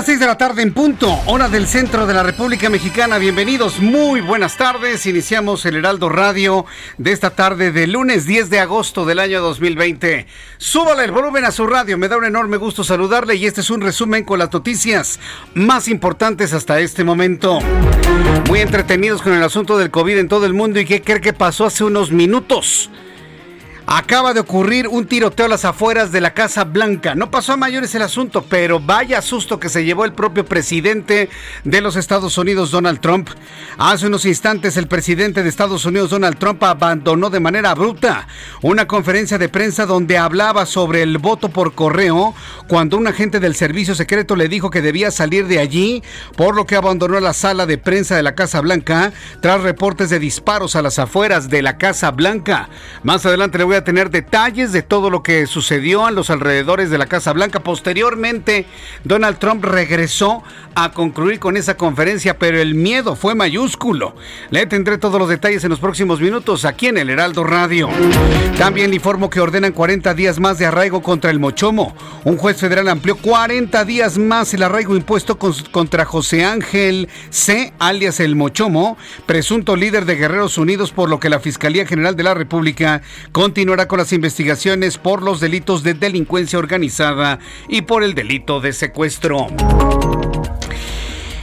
Las 6 de la tarde en punto, hora del centro de la República Mexicana. Bienvenidos, muy buenas tardes. Iniciamos el Heraldo Radio de esta tarde de lunes 10 de agosto del año 2020. Súbale el volumen a su radio, me da un enorme gusto saludarle y este es un resumen con las noticias más importantes hasta este momento. Muy entretenidos con el asunto del COVID en todo el mundo y qué cree que pasó hace unos minutos. Acaba de ocurrir un tiroteo a las afueras de la Casa Blanca. No pasó a mayores el asunto, pero vaya susto que se llevó el propio presidente de los Estados Unidos, Donald Trump. Hace unos instantes el presidente de Estados Unidos, Donald Trump, abandonó de manera bruta una conferencia de prensa donde hablaba sobre el voto por correo cuando un agente del servicio secreto le dijo que debía salir de allí, por lo que abandonó la sala de prensa de la Casa Blanca tras reportes de disparos a las afueras de la Casa Blanca. Más adelante le voy a tener detalles de todo lo que sucedió a los alrededores de la Casa Blanca. Posteriormente, Donald Trump regresó a concluir con esa conferencia, pero el miedo fue mayúsculo. Le tendré todos los detalles en los próximos minutos aquí en el Heraldo Radio. También le informo que ordenan 40 días más de arraigo contra el Mochomo. Un juez federal amplió 40 días más el arraigo impuesto contra José Ángel C., alias el Mochomo, presunto líder de Guerreros Unidos, por lo que la Fiscalía General de la República con las investigaciones por los delitos de delincuencia organizada y por el delito de secuestro.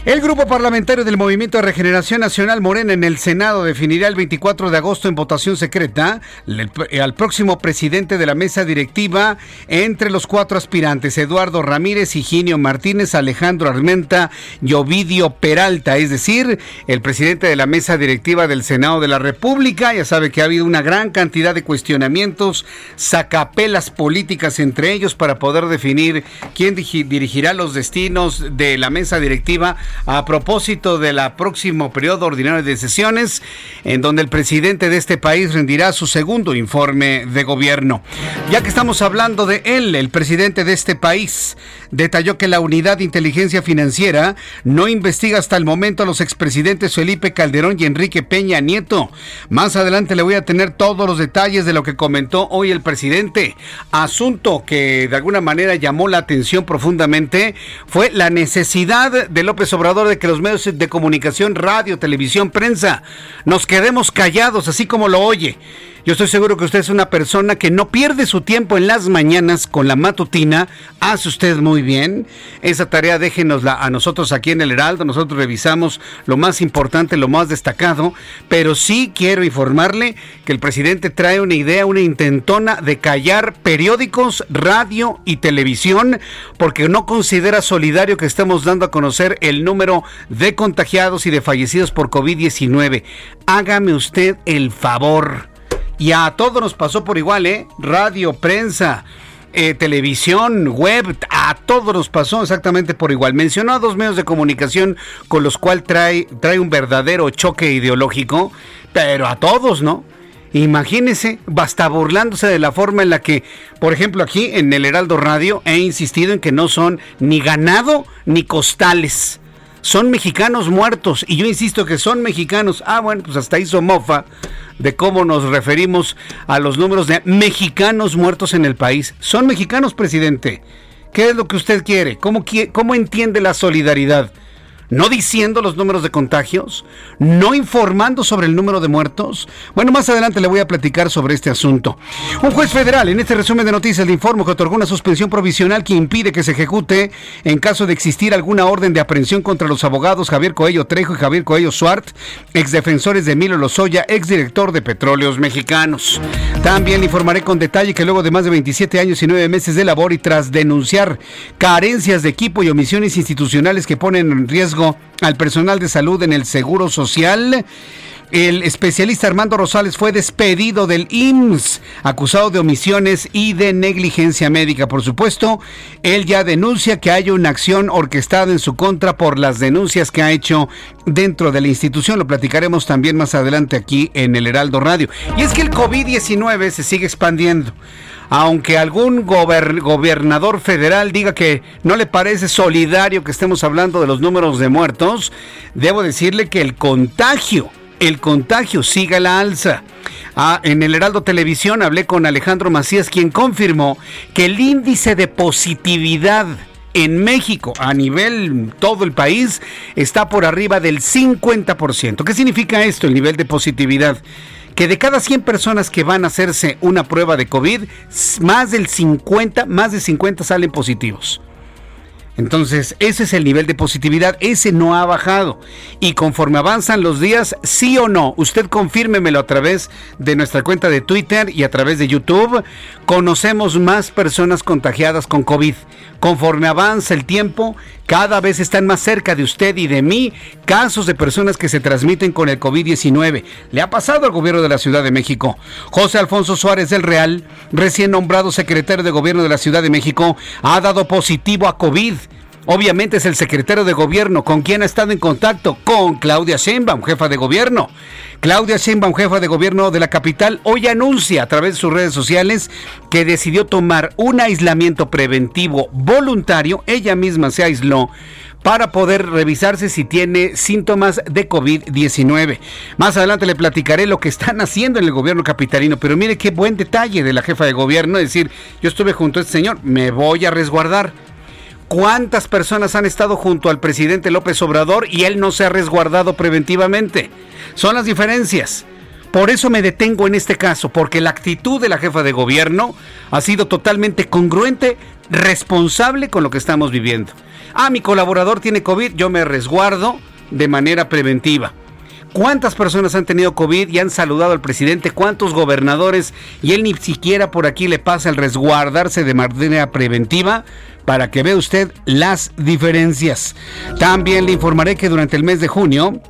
El grupo parlamentario del Movimiento de Regeneración Nacional Morena en el Senado definirá el 24 de agosto en votación secreta al próximo presidente de la mesa directiva entre los cuatro aspirantes, Eduardo Ramírez, Higinio Martínez, Alejandro Armenta y Ovidio Peralta, es decir, el presidente de la mesa directiva del Senado de la República. Ya sabe que ha habido una gran cantidad de cuestionamientos, sacapelas políticas entre ellos para poder definir quién dirigirá los destinos de la mesa directiva a propósito de la próximo periodo ordinario de sesiones, en donde el presidente de este país rendirá su segundo informe de gobierno. Ya que estamos hablando de él, el presidente de este país detalló que la unidad de inteligencia financiera no investiga hasta el momento a los expresidentes Felipe Calderón y Enrique Peña Nieto. Más adelante le voy a tener todos los detalles de lo que comentó hoy el presidente. Asunto que de alguna manera llamó la atención profundamente fue la necesidad de López Obrador de que los medios de comunicación, radio, televisión, prensa, nos quedemos callados, así como lo oye. Yo estoy seguro que usted es una persona que no pierde su tiempo en las mañanas con la matutina. Hace usted muy bien. Esa tarea déjenosla a nosotros aquí en el Heraldo. Nosotros revisamos lo más importante, lo más destacado. Pero sí quiero informarle que el presidente trae una idea, una intentona de callar periódicos, radio y televisión porque no considera solidario que estemos dando a conocer el número de contagiados y de fallecidos por COVID-19. Hágame usted el favor y a todos nos pasó por igual, ¿eh? Radio, prensa, eh, televisión, web, a todos nos pasó exactamente por igual. Mencionó a dos medios de comunicación con los cuales trae, trae un verdadero choque ideológico, pero a todos, ¿no? Imagínese, basta burlándose de la forma en la que, por ejemplo, aquí en el Heraldo Radio he insistido en que no son ni ganado ni costales son mexicanos muertos. Y yo insisto que son mexicanos. Ah, bueno, pues hasta hizo mofa de cómo nos referimos a los números de mexicanos muertos en el país. Son mexicanos, presidente. ¿Qué es lo que usted quiere? ¿Cómo, cómo entiende la solidaridad? No diciendo los números de contagios, no informando sobre el número de muertos. Bueno, más adelante le voy a platicar sobre este asunto. Un juez federal en este resumen de noticias le informo que otorgó una suspensión provisional que impide que se ejecute en caso de existir alguna orden de aprehensión contra los abogados Javier Coello Trejo y Javier Coello Suart, exdefensores de Emilio Lozoya, exdirector de Petróleos Mexicanos. También le informaré con detalle que luego de más de 27 años y 9 meses de labor y tras denunciar carencias de equipo y omisiones institucionales que ponen en riesgo al personal de salud en el Seguro Social. El especialista Armando Rosales fue despedido del IMSS, acusado de omisiones y de negligencia médica. Por supuesto, él ya denuncia que hay una acción orquestada en su contra por las denuncias que ha hecho dentro de la institución. Lo platicaremos también más adelante aquí en el Heraldo Radio. Y es que el COVID-19 se sigue expandiendo aunque algún gobernador federal diga que no le parece solidario que estemos hablando de los números de muertos, debo decirle que el contagio, el contagio sigue a la alza. Ah, en el Heraldo Televisión hablé con Alejandro Macías, quien confirmó que el índice de positividad en México, a nivel todo el país, está por arriba del 50%. ¿Qué significa esto, el nivel de positividad? Que de cada 100 personas que van a hacerse una prueba de COVID, más del 50, más de 50 salen positivos. Entonces, ese es el nivel de positividad, ese no ha bajado. Y conforme avanzan los días, sí o no, usted confírmemelo a través de nuestra cuenta de Twitter y a través de YouTube, conocemos más personas contagiadas con COVID. Conforme avanza el tiempo, cada vez están más cerca de usted y de mí casos de personas que se transmiten con el COVID-19. Le ha pasado al gobierno de la Ciudad de México. José Alfonso Suárez del Real, recién nombrado secretario de gobierno de la Ciudad de México, ha dado positivo a COVID. Obviamente es el secretario de gobierno. ¿Con quien ha estado en contacto? Con Claudia Sheinbaum, jefa de gobierno. Claudia Sheinbaum, jefa de gobierno de la capital, hoy anuncia a través de sus redes sociales que decidió tomar un aislamiento preventivo voluntario. Ella misma se aisló para poder revisarse si tiene síntomas de COVID-19. Más adelante le platicaré lo que están haciendo en el gobierno capitalino, pero mire qué buen detalle de la jefa de gobierno, decir, yo estuve junto a este señor, me voy a resguardar. ¿Cuántas personas han estado junto al presidente López Obrador y él no se ha resguardado preventivamente? Son las diferencias. Por eso me detengo en este caso, porque la actitud de la jefa de gobierno ha sido totalmente congruente, responsable con lo que estamos viviendo. Ah, mi colaborador tiene COVID, yo me resguardo de manera preventiva. ¿Cuántas personas han tenido COVID y han saludado al presidente? ¿Cuántos gobernadores? Y él ni siquiera por aquí le pasa el resguardarse de manera preventiva para que vea usted las diferencias. También le informaré que durante el mes de junio,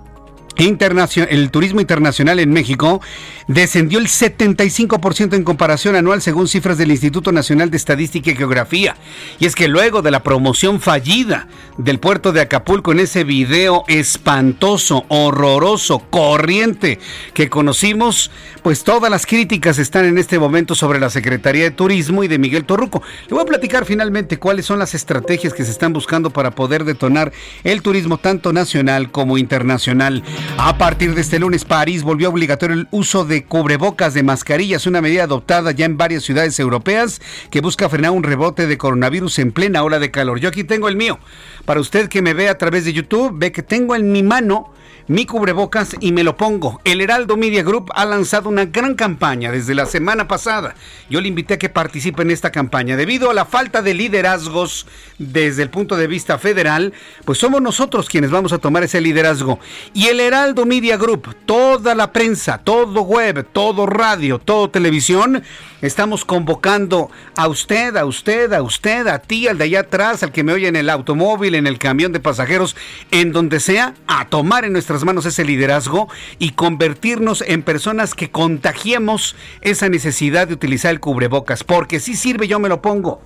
el turismo internacional en México descendió el 75% en comparación anual según cifras del Instituto Nacional de Estadística y Geografía. Y es que luego de la promoción fallida del puerto de Acapulco en ese video espantoso, horroroso, corriente que conocimos, pues todas las críticas están en este momento sobre la Secretaría de Turismo y de Miguel Torruco. Le voy a platicar finalmente cuáles son las estrategias que se están buscando para poder detonar el turismo tanto nacional como internacional. A partir de este lunes, París volvió obligatorio el uso de cubrebocas de mascarillas, una medida adoptada ya en varias ciudades europeas que busca frenar un rebote de coronavirus en plena ola de calor. Yo aquí tengo el mío. Para usted que me ve a través de YouTube, ve que tengo en mi mano mi cubrebocas y me lo pongo. El Heraldo Media Group ha lanzado una gran campaña desde la semana pasada. Yo le invité a que participe en esta campaña. Debido a la falta de liderazgos desde el punto de vista federal, pues somos nosotros quienes vamos a tomar ese liderazgo. Y el Heraldo Media Group, toda la prensa, todo web, todo radio, todo televisión, Estamos convocando a usted, a usted, a usted, a ti, al de allá atrás, al que me oye en el automóvil, en el camión de pasajeros, en donde sea, a tomar en nuestras manos ese liderazgo y convertirnos en personas que contagiemos esa necesidad de utilizar el cubrebocas. Porque si sirve, yo me lo pongo.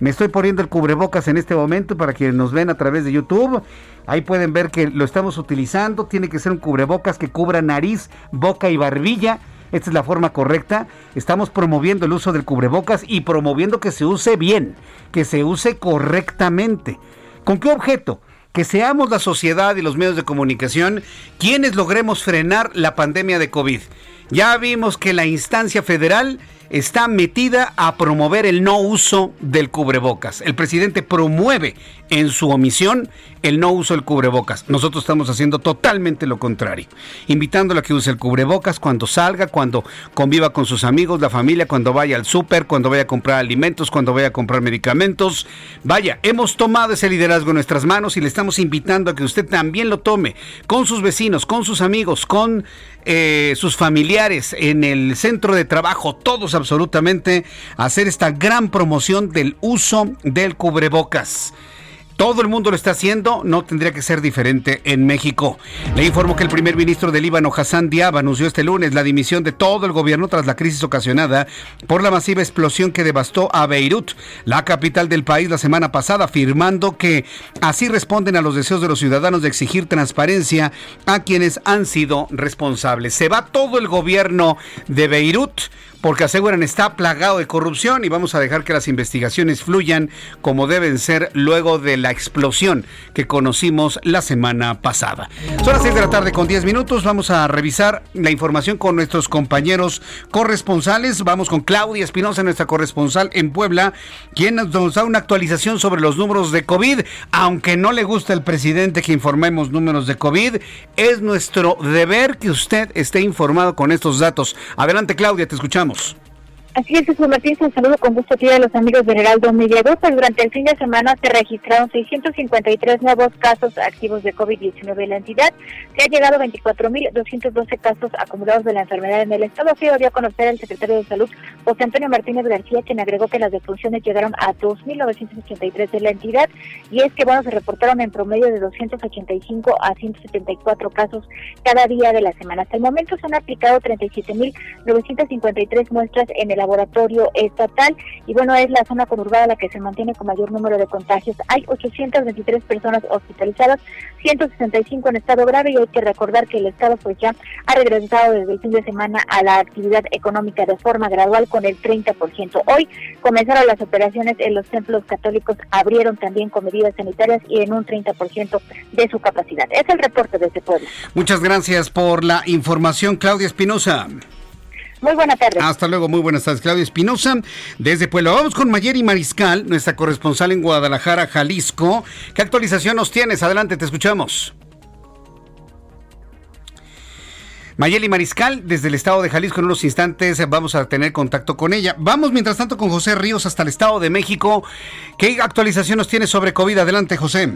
Me estoy poniendo el cubrebocas en este momento para quienes nos ven a través de YouTube. Ahí pueden ver que lo estamos utilizando. Tiene que ser un cubrebocas que cubra nariz, boca y barbilla esta es la forma correcta. Estamos promoviendo el uso del cubrebocas y promoviendo que se use bien, que se use correctamente. ¿Con qué objeto? Que seamos la sociedad y los medios de comunicación quienes logremos frenar la pandemia de COVID. Ya vimos que la instancia federal está metida a promover el no uso del cubrebocas. El presidente promueve en su omisión el no uso del cubrebocas. Nosotros estamos haciendo totalmente lo contrario, invitándolo a que use el cubrebocas cuando salga, cuando conviva con sus amigos, la familia, cuando vaya al súper, cuando vaya a comprar alimentos, cuando vaya a comprar medicamentos. Vaya, hemos tomado ese liderazgo en nuestras manos y le estamos invitando a que usted también lo tome con sus vecinos, con sus amigos, con eh, sus familiares, en el centro de trabajo, todos absolutamente, hacer esta gran promoción del uso del cubrebocas. Todo el mundo lo está haciendo, no tendría que ser diferente en México. Le informo que el primer ministro del Líbano, Hassan Diab, anunció este lunes la dimisión de todo el gobierno tras la crisis ocasionada por la masiva explosión que devastó a Beirut, la capital del país, la semana pasada, afirmando que así responden a los deseos de los ciudadanos de exigir transparencia a quienes han sido responsables. Se va todo el gobierno de Beirut porque aseguran está plagado de corrupción y vamos a dejar que las investigaciones fluyan como deben ser luego de la explosión que conocimos la semana pasada. Son las 6 de la tarde con 10 minutos, vamos a revisar la información con nuestros compañeros corresponsales. Vamos con Claudia Espinosa, nuestra corresponsal en Puebla, quien nos da una actualización sobre los números de COVID. Aunque no le gusta al presidente que informemos números de COVID, es nuestro deber que usted esté informado con estos datos. Adelante Claudia, te escuchamos. volvemos. Así es, Jesús Martín, un saludo con gusto a los amigos de Heraldo Media Pues durante el fin de semana se registraron 653 nuevos casos activos de COVID-19 en la entidad. Se ha llegado a 24.212 casos acumulados de la enfermedad en el estado. Así dio a conocer el secretario de Salud, José Antonio Martínez García, quien agregó que las defunciones llegaron a 2.983 de la entidad. Y es que, bueno, se reportaron en promedio de 285 a 174 casos cada día de la semana. Hasta el momento se han aplicado 37.953 muestras en el laboratorio estatal y bueno, es la zona conurbada la que se mantiene con mayor número de contagios. Hay 823 personas hospitalizadas, 165 en estado grave y hay que recordar que el estado pues ya ha regresado desde el fin de semana a la actividad económica de forma gradual con el 30%. Hoy comenzaron las operaciones en los templos católicos, abrieron también con medidas sanitarias y en un 30% de su capacidad. Es el reporte de este pueblo. Muchas gracias por la información, Claudia Espinosa. Muy buenas tardes. Hasta luego, muy buenas tardes. Claudia Espinosa, desde Puebla. Vamos con Mayeri Mariscal, nuestra corresponsal en Guadalajara, Jalisco. ¿Qué actualización nos tienes? Adelante, te escuchamos. Mayeli Mariscal, desde el estado de Jalisco, en unos instantes vamos a tener contacto con ella. Vamos, mientras tanto, con José Ríos hasta el estado de México. ¿Qué actualización nos tiene sobre COVID? Adelante, José.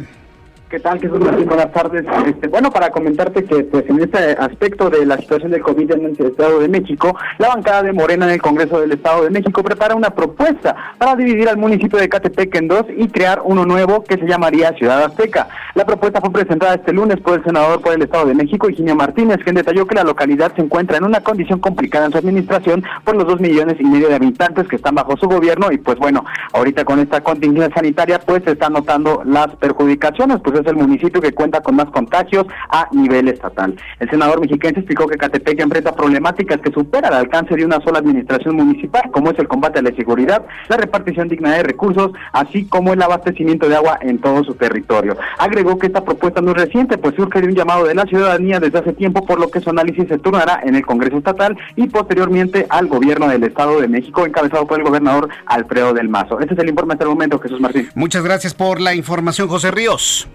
¿Qué tal, Martín? Buenas tardes. Este, bueno, para comentarte que pues en este aspecto de la situación del COVID en el Estado de México, la bancada de Morena en el Congreso del Estado de México prepara una propuesta para dividir al municipio de Catepec en dos y crear uno nuevo que se llamaría Ciudad Azteca. La propuesta fue presentada este lunes por el senador por el Estado de México, Higinio Martínez, quien detalló que la localidad se encuentra en una condición complicada en su administración por los dos millones y medio de habitantes que están bajo su gobierno y pues bueno, ahorita con esta contingencia sanitaria pues se están notando las perjudicaciones, pues es el municipio que cuenta con más contagios a nivel estatal. El senador mexiquense explicó que Catepec enfrenta problemáticas que superan el alcance de una sola administración municipal, como es el combate a la inseguridad, la repartición digna de recursos, así como el abastecimiento de agua en todo su territorio. Agregó que esta propuesta no es reciente, pues surge de un llamado de la ciudadanía desde hace tiempo, por lo que su análisis se turnará en el Congreso Estatal y posteriormente al gobierno del Estado de México, encabezado por el gobernador Alfredo del Mazo. Este es el informe hasta el momento, Jesús Martín. Muchas gracias por la información, José Ríos.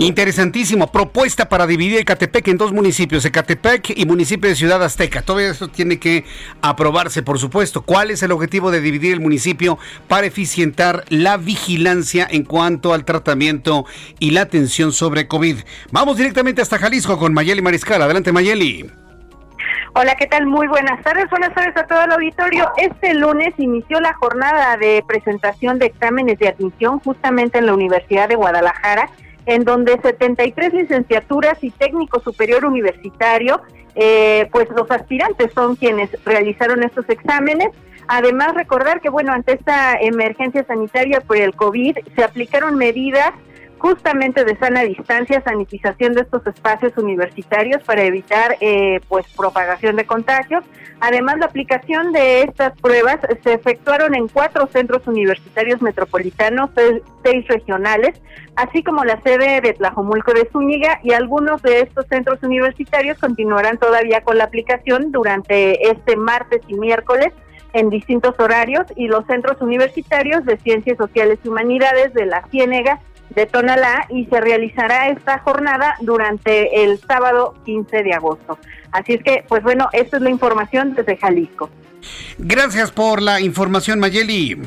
Interesantísimo. Propuesta para dividir Ecatepec en dos municipios, Ecatepec y municipio de Ciudad Azteca. Todo eso tiene que aprobarse, por supuesto. ¿Cuál es el objetivo de dividir el municipio para eficientar la vigilancia en cuanto al tratamiento y la atención sobre COVID? Vamos directamente hasta Jalisco con Mayeli Mariscal. Adelante, Mayeli. Hola, ¿qué tal? Muy buenas tardes. Buenas tardes a todo el auditorio. Este lunes inició la jornada de presentación de exámenes de admisión justamente en la Universidad de Guadalajara, en donde 73 licenciaturas y técnico superior universitario, eh, pues los aspirantes son quienes realizaron estos exámenes. Además, recordar que, bueno, ante esta emergencia sanitaria por el COVID, se aplicaron medidas justamente de sana distancia, sanitización de estos espacios universitarios para evitar eh, pues propagación de contagios. Además, la aplicación de estas pruebas se efectuaron en cuatro centros universitarios metropolitanos, seis regionales, así como la sede de Tlajomulco de Zúñiga y algunos de estos centros universitarios continuarán todavía con la aplicación durante este martes y miércoles en distintos horarios y los centros universitarios de Ciencias Sociales y Humanidades de la Ciénega de Tonalá y se realizará esta jornada durante el sábado 15 de agosto. Así es que, pues bueno, esta es la información desde Jalisco. Gracias por la información, Mayeli.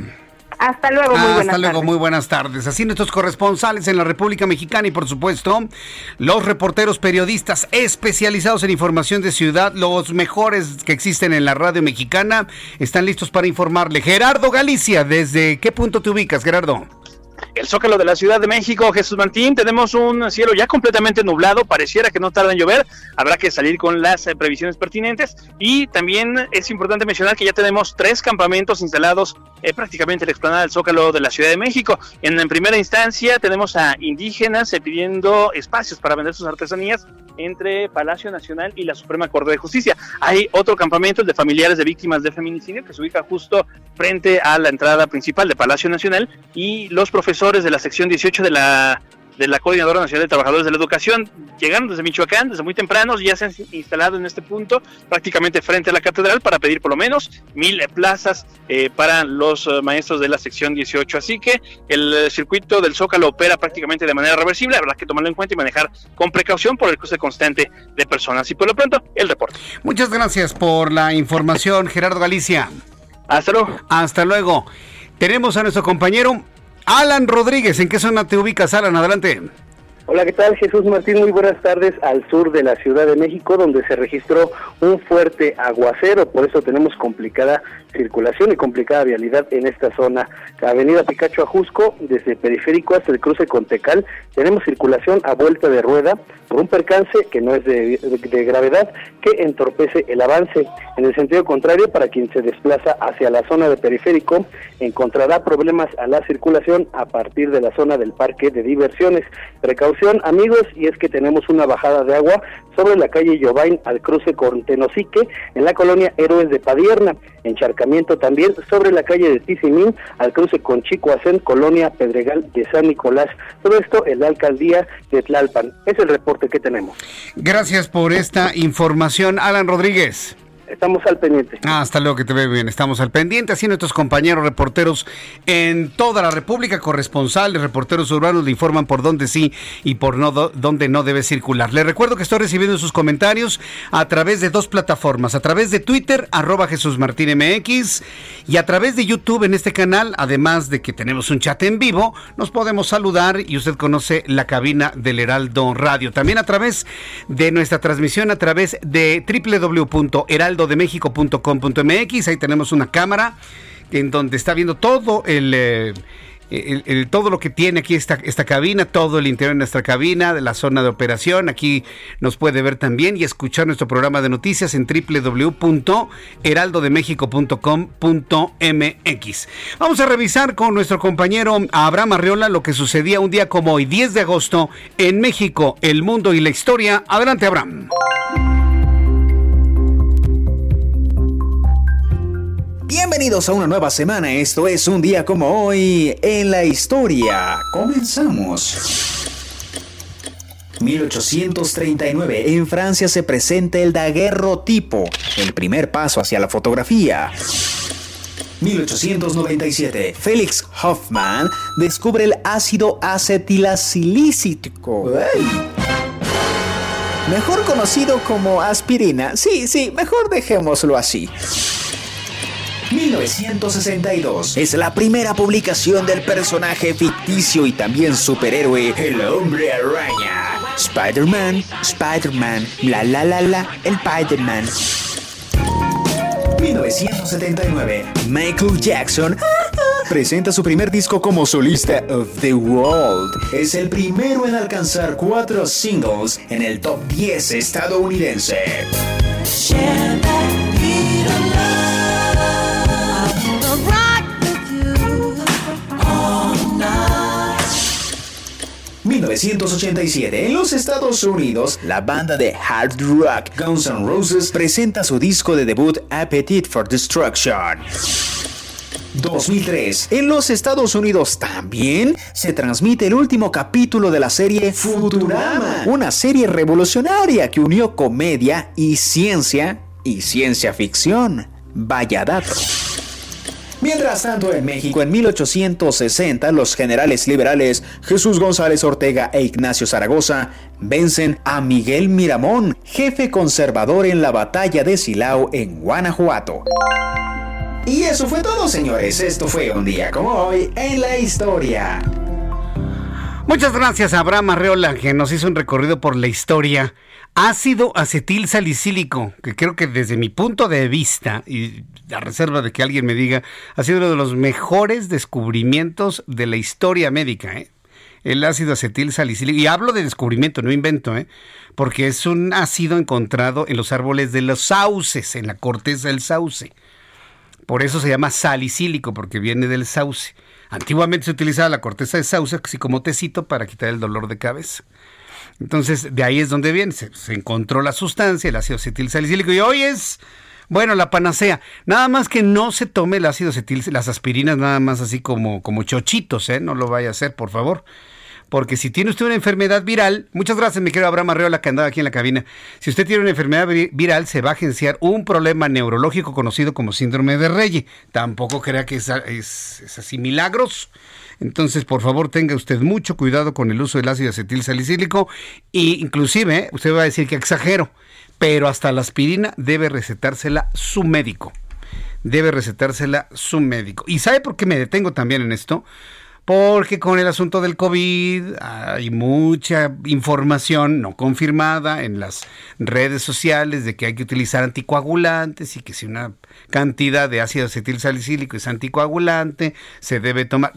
Hasta luego, muy buenas Hasta luego, tardes. muy buenas tardes. Así nuestros corresponsales en la República Mexicana y por supuesto los reporteros periodistas especializados en información de ciudad, los mejores que existen en la radio mexicana, están listos para informarle. Gerardo Galicia, ¿desde qué punto te ubicas, Gerardo? El Zócalo de la Ciudad de México, Jesús Martín, tenemos un cielo ya completamente nublado, pareciera que no tarda en llover, habrá que salir con las eh, previsiones pertinentes y también es importante mencionar que ya tenemos tres campamentos instalados eh, prácticamente en la explanada del Zócalo de la Ciudad de México. En, primera instancia tenemos a indígenas eh, pidiendo espacios para vender sus artesanías entre Palacio Nacional y la Suprema Corte de Justicia. Hay otro campamento, el de familiares de víctimas de feminicidio, que se ubica justo frente a la entrada principal de Palacio Nacional y los profesores de la sección 18 de la de la Coordinadora Nacional de Trabajadores de la Educación llegaron desde Michoacán, desde muy tempranos, ya se han instalado en este punto, prácticamente frente a la catedral, para pedir por lo menos mil plazas eh, para los uh, maestros de la sección 18. Así que el circuito del Zócalo opera prácticamente de manera reversible, habrá que tomarlo en cuenta y manejar con precaución por el cruce constante de personas. Y por lo pronto, el reporte. Muchas gracias por la información, Gerardo Galicia. Hasta luego. Hasta luego. Tenemos a nuestro compañero Alan Rodríguez, ¿en qué zona te ubicas, Alan? Adelante. Hola, ¿qué tal? Jesús Martín, muy buenas tardes al sur de la Ciudad de México, donde se registró un fuerte aguacero, por eso tenemos complicada circulación y complicada vialidad en esta zona. Avenida Picacho Ajusco, desde Periférico hasta el cruce con Tecal, tenemos circulación a vuelta de rueda por un percance que no es de, gravedad, que entorpece el avance. En el sentido contrario, para quien se desplaza hacia la zona de Periférico, encontrará problemas a la circulación a partir de la zona del parque de diversiones. Amigos, y es que tenemos una bajada de agua sobre la calle Jovain al cruce con Tenosique, en la colonia Héroes de Padierna. Encharcamiento también sobre la calle de Tizimín al cruce con Chico Acén, colonia Pedregal de San Nicolás. Todo esto en la alcaldía de Tlalpan. Es el reporte que tenemos. Gracias por esta información, Alan Rodríguez. Estamos al pendiente. Ah, hasta luego, que te veo bien. Estamos al pendiente. Así nuestros compañeros reporteros en toda la República, corresponsales, reporteros urbanos, le informan por dónde sí y por no dónde no debe circular. Les recuerdo que estoy recibiendo sus comentarios a través de dos plataformas. A través de Twitter, arroba Jesús Martín MX, y a través de YouTube en este canal, además de que tenemos un chat en vivo, nos podemos saludar y usted conoce la cabina del Heraldo Radio. También a través de nuestra transmisión a través de www.heraldo heraldodemexico.com.mx. Ahí tenemos una cámara en donde está viendo todo el, eh, el, todo lo que tiene aquí esta, esta cabina, todo el interior de nuestra cabina, de la zona de operación. Aquí nos puede ver también y escuchar nuestro programa de noticias en www.heraldodemexico.com.mx. Vamos a revisar con nuestro compañero Abraham Arreola lo que sucedía un día como hoy, 10 de agosto, en México, el mundo y la historia. Adelante, Abraham. Bienvenidos a una nueva semana, esto es un día como hoy en la historia. Comenzamos. 1839, en Francia se presenta el daguerrotipo, el primer paso hacia la fotografía. 1897, Felix Hoffman descubre el ácido acetilacilícico. Mejor conocido como aspirina. Sí, sí, mejor dejémoslo así. 1962 es la primera publicación del personaje ficticio y también superhéroe El Hombre Araña. Spider-Man, Spider-Man, la la la la, el Spider-Man. 1979, Michael Jackson presenta su primer disco como solista of the World. Es el primero en alcanzar cuatro singles en el top 10 estadounidense. 1987, en los Estados Unidos, la banda de hard rock Guns N' Roses presenta su disco de debut Appetite for Destruction. 2003. En los Estados Unidos también se transmite el último capítulo de la serie Futurama, una serie revolucionaria que unió comedia y ciencia y ciencia ficción. Vaya dato. Mientras tanto, en México, en 1860, los generales liberales Jesús González Ortega e Ignacio Zaragoza vencen a Miguel Miramón, jefe conservador en la batalla de Silao en Guanajuato. Y eso fue todo, señores. Esto fue un día como hoy en la historia. Muchas gracias a Abraham Arreola, que nos hizo un recorrido por la historia. Ácido acetil salicílico, que creo que desde mi punto de vista, y a reserva de que alguien me diga, ha sido uno de los mejores descubrimientos de la historia médica. ¿eh? El ácido acetil salicílico. Y hablo de descubrimiento, no invento, ¿eh? porque es un ácido encontrado en los árboles de los sauces, en la corteza del sauce. Por eso se llama salicílico, porque viene del sauce. Antiguamente se utilizaba la corteza de sauce así como tecito para quitar el dolor de cabeza. Entonces, de ahí es donde viene. Se, se encontró la sustancia, el ácido acetil salicílico, y hoy es bueno, la panacea. Nada más que no se tome el ácido acetil, las aspirinas nada más así como, como chochitos, ¿eh? No lo vaya a hacer, por favor. Porque si tiene usted una enfermedad viral, muchas gracias, mi querido Abraham Arreola, que andaba aquí en la cabina. Si usted tiene una enfermedad viral, se va a agenciar un problema neurológico conocido como síndrome de Reye. Tampoco crea que es, es así milagros. Entonces, por favor, tenga usted mucho cuidado con el uso del ácido acetil salicílico. E inclusive, usted va a decir que exagero pero hasta la aspirina debe recetársela su médico. Debe recetársela su médico. ¿Y sabe por qué me detengo también en esto? Porque con el asunto del COVID hay mucha información no confirmada en las redes sociales de que hay que utilizar anticoagulantes y que si una cantidad de ácido acetil salicílico es anticoagulante, se debe tomar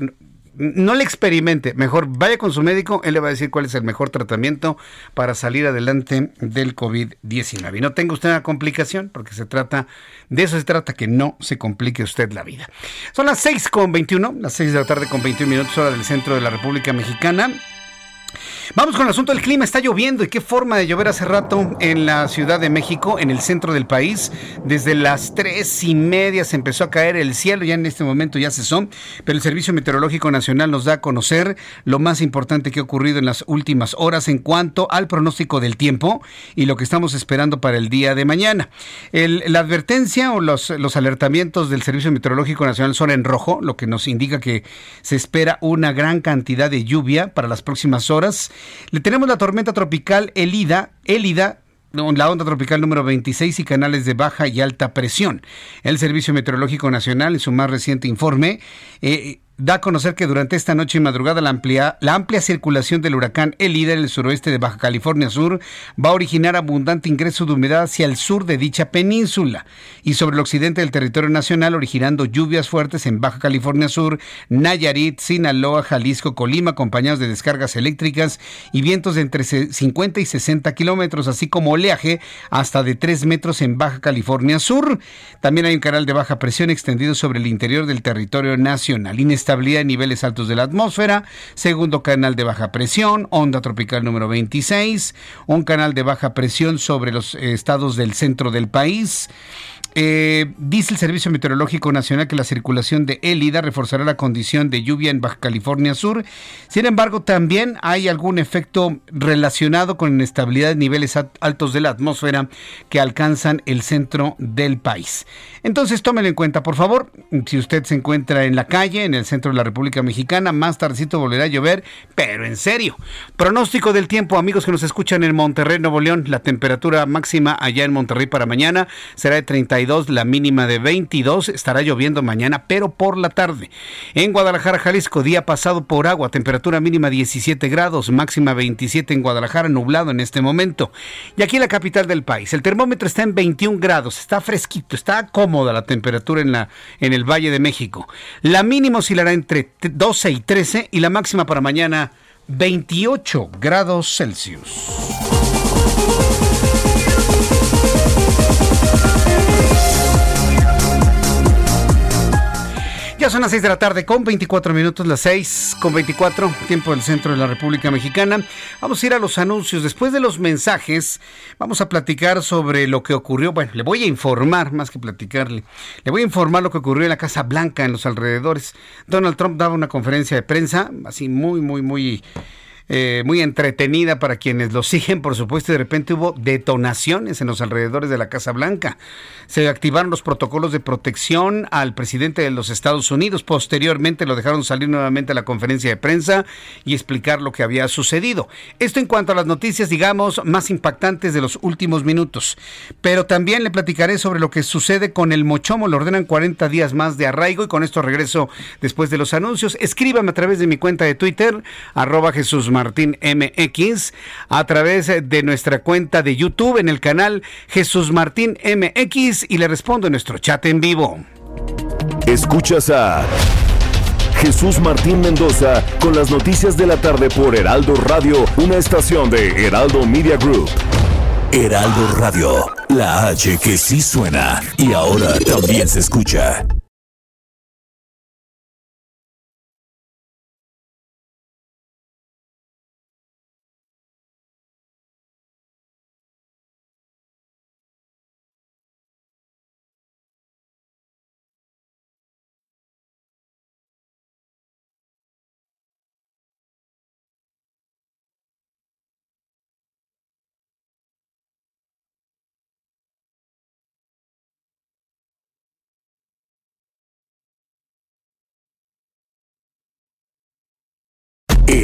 no le experimente, mejor vaya con su médico, él le va a decir cuál es el mejor tratamiento para salir adelante del COVID-19. Y no tenga usted una complicación, porque se trata, de eso se trata, que no se complique usted la vida. Son las 6 con 21, las 6 de la tarde con 21 minutos hora del centro de la República Mexicana. Vamos con el asunto del clima. Está lloviendo y qué forma de llover hace rato en la Ciudad de México, en el centro del país. Desde las tres y media se empezó a caer el cielo. Ya en este momento ya cesó. Pero el Servicio Meteorológico Nacional nos da a conocer lo más importante que ha ocurrido en las últimas horas en cuanto al pronóstico del tiempo y lo que estamos esperando para el día de mañana. la advertencia o los, los alertamientos del Servicio Meteorológico Nacional son en rojo, lo que nos indica que se espera una gran cantidad de lluvia para las próximas horas. Le tenemos la tormenta tropical Elida, Elida, la onda tropical número 26 y canales de baja y alta presión. El Servicio Meteorológico Nacional, en su más reciente informe, eh, da a conocer que durante esta noche y madrugada la amplia, la amplia circulación del huracán El líder en el suroeste de Baja California Sur va a originar abundante ingreso de humedad hacia el sur de dicha península y sobre el occidente del territorio nacional originando lluvias fuertes en Baja California Sur, Nayarit, Sinaloa, Jalisco, Colima acompañados de descargas eléctricas y vientos de entre 50 y 60 kilómetros así como oleaje hasta de 3 metros en Baja California Sur. También hay un canal de baja presión extendido sobre el interior del territorio nacional estabilidad en niveles altos de la atmósfera, segundo canal de baja presión, onda tropical número 26, un canal de baja presión sobre los eh, estados del centro del país. Eh, dice el Servicio Meteorológico Nacional que la circulación de Élida reforzará la condición de lluvia en Baja California Sur. Sin embargo, también hay algún efecto relacionado con inestabilidad de niveles altos de la atmósfera que alcanzan el centro del país. Entonces, tómelo en cuenta, por favor. Si usted se encuentra en la calle, en el centro de la República Mexicana, más tardecito volverá a llover, pero en serio. Pronóstico del tiempo, amigos que nos escuchan en Monterrey, Nuevo León. La temperatura máxima allá en Monterrey para mañana será de 32, la mínima de 22. Estará lloviendo mañana, pero por la tarde. En Guadalajara, Jalisco, día pasado por agua, temperatura mínima 17 grados, máxima 27 en Guadalajara, nublado en este momento. Y aquí en la capital del país, el termómetro está en 21 grados, está fresquito, está cómodo la temperatura en, la, en el Valle de México. La mínima oscilará entre 12 y 13 y la máxima para mañana 28 grados Celsius. Ya son las 6 de la tarde con 24 minutos, las 6 con 24, tiempo del centro de la República Mexicana. Vamos a ir a los anuncios. Después de los mensajes, vamos a platicar sobre lo que ocurrió. Bueno, le voy a informar, más que platicarle. Le voy a informar lo que ocurrió en la Casa Blanca, en los alrededores. Donald Trump daba una conferencia de prensa, así muy, muy, muy eh, muy entretenida para quienes lo siguen, por supuesto, de repente hubo detonaciones en los alrededores de la Casa Blanca. Se activaron los protocolos de protección al presidente de los Estados Unidos. Posteriormente lo dejaron salir nuevamente a la conferencia de prensa y explicar lo que había sucedido. Esto en cuanto a las noticias, digamos, más impactantes de los últimos minutos. Pero también le platicaré sobre lo que sucede con el Mochomo. Le ordenan 40 días más de arraigo y con esto regreso después de los anuncios. Escríbame a través de mi cuenta de Twitter, arroba Jesús Martín MX a través de nuestra cuenta de YouTube en el canal Jesús Martín MX y le respondo en nuestro chat en vivo. Escuchas a Jesús Martín Mendoza con las noticias de la tarde por Heraldo Radio, una estación de Heraldo Media Group. Heraldo Radio, la H que sí suena y ahora también se escucha.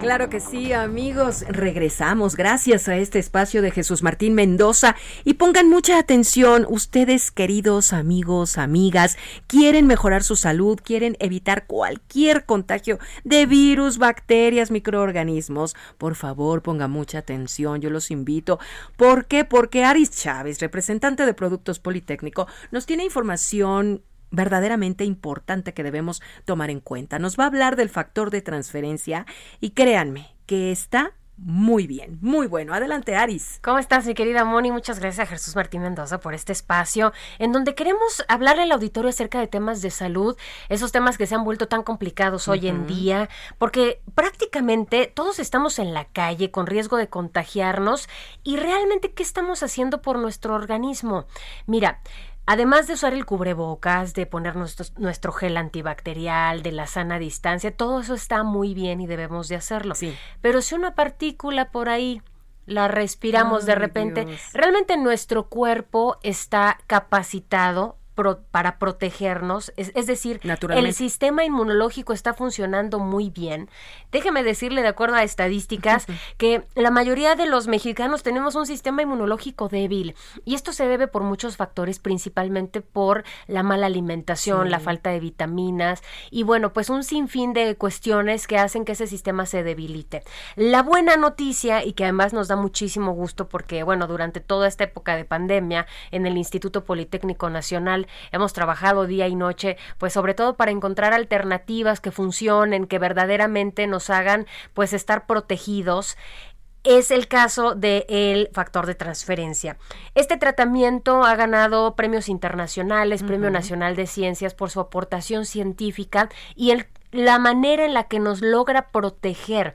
Claro que sí, amigos. Regresamos gracias a este espacio de Jesús Martín Mendoza. Y pongan mucha atención, ustedes queridos amigos, amigas, quieren mejorar su salud, quieren evitar cualquier contagio de virus, bacterias, microorganismos. Por favor, pongan mucha atención, yo los invito. ¿Por qué? Porque Aris Chávez, representante de Productos Politécnico, nos tiene información verdaderamente importante que debemos tomar en cuenta. Nos va a hablar del factor de transferencia y créanme que está muy bien, muy bueno. Adelante, Aris. ¿Cómo estás, mi querida Moni? Muchas gracias a Jesús Martín Mendoza por este espacio en donde queremos hablarle al auditorio acerca de temas de salud, esos temas que se han vuelto tan complicados hoy en día, porque prácticamente todos estamos en la calle con riesgo de contagiarnos y realmente, ¿qué estamos haciendo por nuestro organismo? Mira, Además de usar el cubrebocas, de poner nuestro, nuestro, gel antibacterial, de la sana distancia, todo eso está muy bien y debemos de hacerlo. Sí. Pero si una partícula por ahí la respiramos de repente, realmente nuestro cuerpo está capacitado para protegernos, es, decir, el sistema inmunológico está funcionando muy bien. Déjeme decirle, de acuerdo a estadísticas, que la mayoría de los mexicanos tenemos un sistema inmunológico débil y esto se debe por muchos factores, principalmente por la mala alimentación, la falta de vitaminas y bueno, pues un sinfín de cuestiones que hacen que ese sistema se debilite. La buena noticia y que además nos da muchísimo gusto porque bueno, durante toda esta época de pandemia en el Instituto Politécnico Nacional hemos trabajado día y noche, pues sobre todo para encontrar alternativas que funcionen, que verdaderamente nos hagan pues estar protegidos es el caso del factor de transferencia. Este tratamiento ha ganado premios internacionales, Premio Nacional de Ciencias por su aportación científica y el, la manera en la que nos logra proteger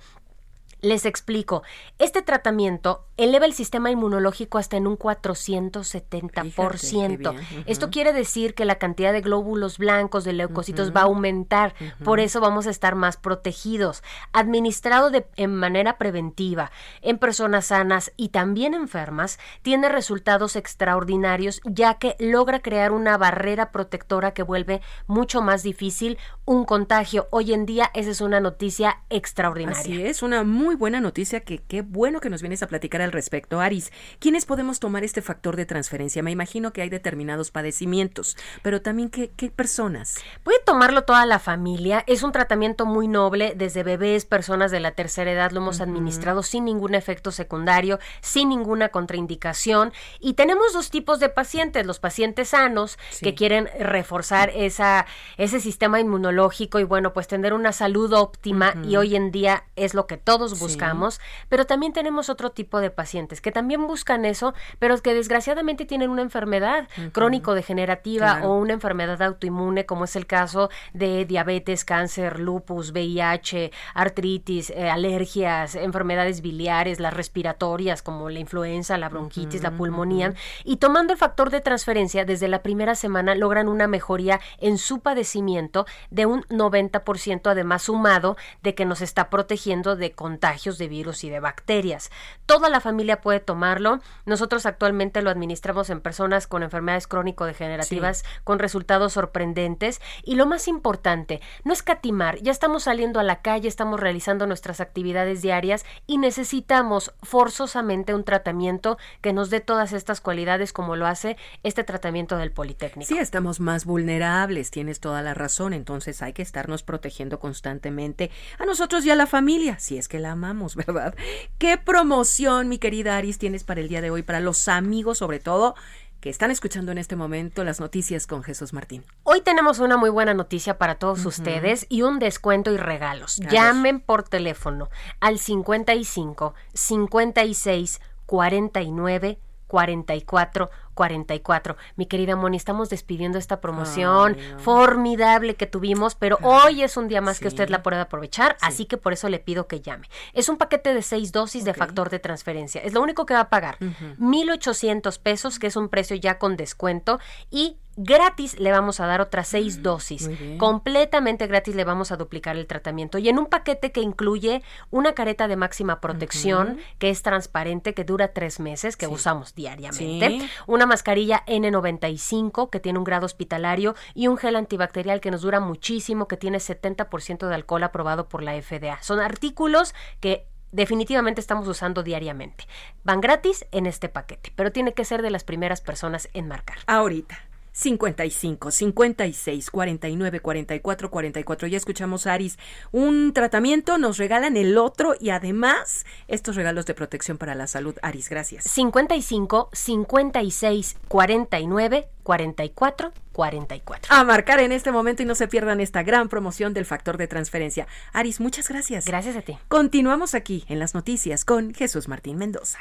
les explico, este tratamiento eleva el sistema inmunológico hasta en un 470%. Esto quiere decir que la cantidad de glóbulos blancos, de leucocitos, va a aumentar. Por eso vamos a estar más protegidos. Administrado de, en manera preventiva en personas sanas y también enfermas, tiene resultados extraordinarios ya que logra crear una barrera protectora que vuelve mucho más difícil un contagio. Hoy en día esa es una noticia extraordinaria. Así es, una muy buena noticia que qué bueno que nos vienes a platicar al respecto. Aris, ¿quiénes podemos tomar este factor de transferencia? Me imagino que hay determinados padecimientos, pero también qué, qué personas. Puede tomarlo toda la familia. Es un tratamiento muy noble. Desde bebés, personas de la tercera edad lo hemos administrado sin ningún efecto secundario, sin ninguna contraindicación. Y tenemos dos tipos de pacientes. Los pacientes sanos que quieren reforzar esa, ese sistema inmunológico y bueno, pues tener una salud óptima y hoy en día es lo que todos buscamos, pero también tenemos otro tipo de pacientes que también buscan eso, pero que desgraciadamente tienen una enfermedad crónico-degenerativa o una enfermedad autoinmune, como es el caso de diabetes, cáncer, lupus, VIH, artritis, eh, alergias, enfermedades biliares, las respiratorias como la influenza, la bronquitis, la pulmonía, y tomando el factor de transferencia desde la primera semana logran una mejoría en su padecimiento de un 90%, además sumado de que nos está protegiendo de contagios de virus y de bacterias. Toda la familia puede tomarlo. Nosotros actualmente lo administramos en personas con enfermedades crónico-degenerativas con resultados sorprendentes. Y lo más importante, no escatimar. Ya estamos saliendo a la calle, estamos realizando nuestras actividades diarias y necesitamos forzosamente un tratamiento que nos dé todas estas cualidades como lo hace este tratamiento del Politécnico. Sí, estamos más vulnerables, tienes toda la razón, entonces hay que estarnos protegiendo constantemente a nosotros y a la familia, si es que la amamos, ¿verdad? ¿Qué promoción, mi querida Aris, tienes para el día de hoy, para los amigos sobre todo? que están escuchando en este momento las noticias con Jesús Martín. Hoy tenemos una muy buena noticia para todos ustedes y un descuento y regalos. Llamen por teléfono al 55 56 49 44 44. Mi querida Moni, estamos despidiendo esta promoción formidable que tuvimos, pero hoy es un día más que usted la puede aprovechar, así que por eso le pido que llame. Es un paquete de seis dosis de factor de transferencia. Es lo único que va a pagar. mil 1,800 pesos, que es un precio ya con descuento, y gratis le vamos a dar otras seis Mm, dosis. Completamente gratis le vamos a duplicar el tratamiento. Y en un paquete que incluye una careta de máxima protección, que es transparente, que dura tres meses, que usamos diariamente. Sí. Una mascarilla N95, que tiene un grado hospitalario, y un gel antibacterial que nos dura muchísimo, que tiene 70% de alcohol aprobado por la FDA. Son artículos que definitivamente estamos usando diariamente. Van gratis en este paquete, pero tiene que ser de las primeras personas en marcar. Ahorita. 55, 56, 49, 44, 44. Ya escuchamos, Aris, un tratamiento, nos regalan el otro y además estos regalos de protección para la salud. Aris, gracias. 55, 56, 49, 44, 44. A marcar en este momento y no se pierdan esta gran promoción del factor de transferencia. Aris, muchas gracias. Gracias a ti. Continuamos aquí en las noticias con Jesús Martín Mendoza.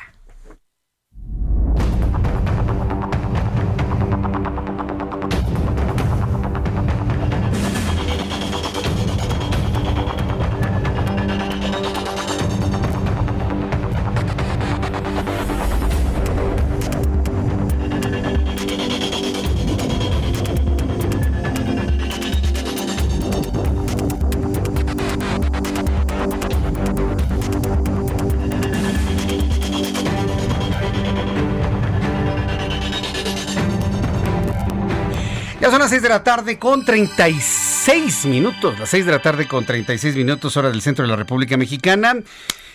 Las 6 de la tarde con 36 minutos. Las 6 de la tarde con 36 minutos, hora del centro de la República Mexicana.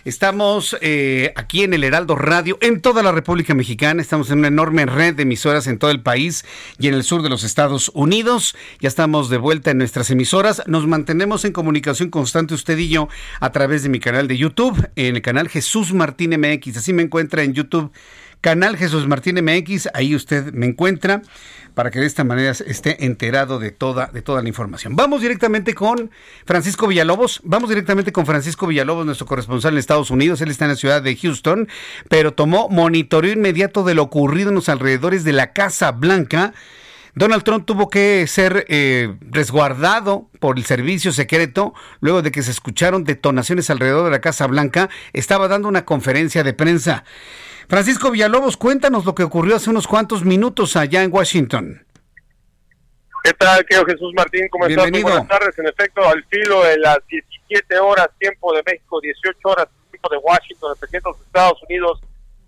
Estamos eh, aquí en el Heraldo Radio, en toda la República Mexicana. Estamos en una enorme red de emisoras en todo el país y en el sur de los Estados Unidos. Ya estamos de vuelta en nuestras emisoras. Nos mantenemos en comunicación constante usted y yo a través de mi canal de YouTube, en el canal Jesús Martín MX. Así me encuentra en YouTube. Canal Jesús Martín MX, ahí usted me encuentra para que de esta manera esté enterado de toda, de toda la información. Vamos directamente con Francisco Villalobos, vamos directamente con Francisco Villalobos, nuestro corresponsal en Estados Unidos, él está en la ciudad de Houston, pero tomó monitoreo inmediato de lo ocurrido en los alrededores de la Casa Blanca. Donald Trump tuvo que ser eh, resguardado por el servicio secreto luego de que se escucharon detonaciones alrededor de la Casa Blanca. Estaba dando una conferencia de prensa. Francisco Villalobos, cuéntanos lo que ocurrió hace unos cuantos minutos allá en Washington. ¿Qué tal, querido Jesús Martín? ¿Cómo estás? Buenas tardes. En efecto, al filo de las 17 horas, tiempo de México, 18 horas, tiempo de Washington, el presidente de los Estados Unidos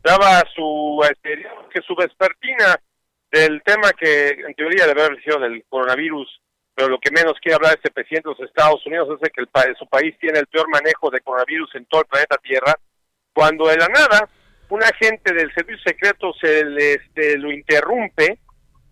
daba su, este, que su vespertina del tema que en teoría debe haber sido del coronavirus, pero lo que menos quiere hablar este presidente de los Estados Unidos es de que el, su país tiene el peor manejo de coronavirus en todo el planeta Tierra, cuando de la nada un agente del servicio secreto se le, este, lo interrumpe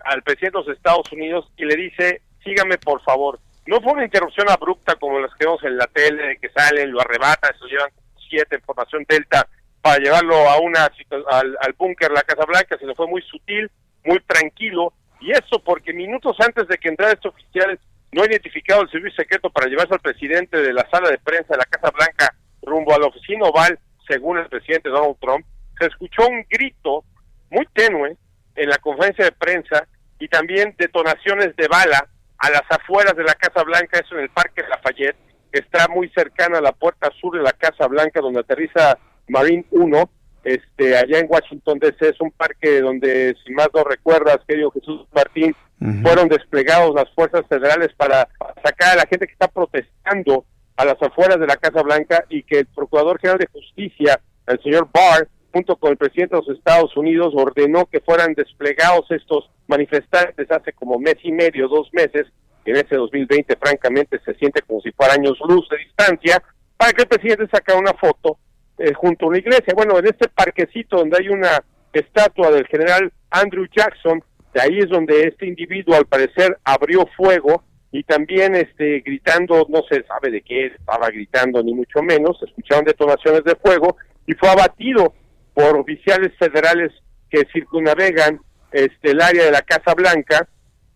al presidente de los Estados Unidos y le dice, sígame por favor. No fue una interrupción abrupta como las que vemos en la tele, que salen, lo arrebatan, se llevan siete en formación delta para llevarlo a una al, al búnker, la Casa Blanca, sino fue muy sutil, muy tranquilo, y eso porque minutos antes de que entrara este oficial no identificado el servicio secreto para llevarse al presidente de la sala de prensa de la Casa Blanca rumbo a la oficina oval, según el presidente Donald Trump, se escuchó un grito muy tenue en la conferencia de prensa y también detonaciones de bala a las afueras de la Casa Blanca, eso en el Parque Lafayette, que está muy cercana a la puerta sur de la Casa Blanca, donde aterriza Marine 1, este, allá en Washington DC, es un parque donde, si más no recuerdas, querido Jesús Martín, fueron desplegados las fuerzas federales para sacar a la gente que está protestando a las afueras de la Casa Blanca y que el Procurador General de Justicia, el señor Barr, junto con el presidente de los Estados Unidos, ordenó que fueran desplegados estos manifestantes hace como mes y medio, dos meses, en ese 2020 francamente se siente como si fuera años luz de distancia, para que el presidente sacara una foto eh, junto a una iglesia. Bueno, en este parquecito donde hay una estatua del general Andrew Jackson, de ahí es donde este individuo al parecer abrió fuego y también este gritando, no se sabe de qué estaba gritando ni mucho menos, escucharon detonaciones de fuego y fue abatido por oficiales federales que circunnavegan este, el área de la Casa Blanca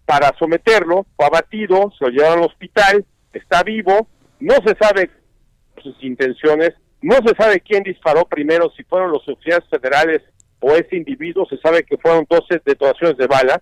para someterlo, fue abatido, se lo llevaron al hospital, está vivo, no se sabe sus intenciones, no se sabe quién disparó primero, si fueron los oficiales federales o ese individuo, se sabe que fueron 12 detonaciones de bala,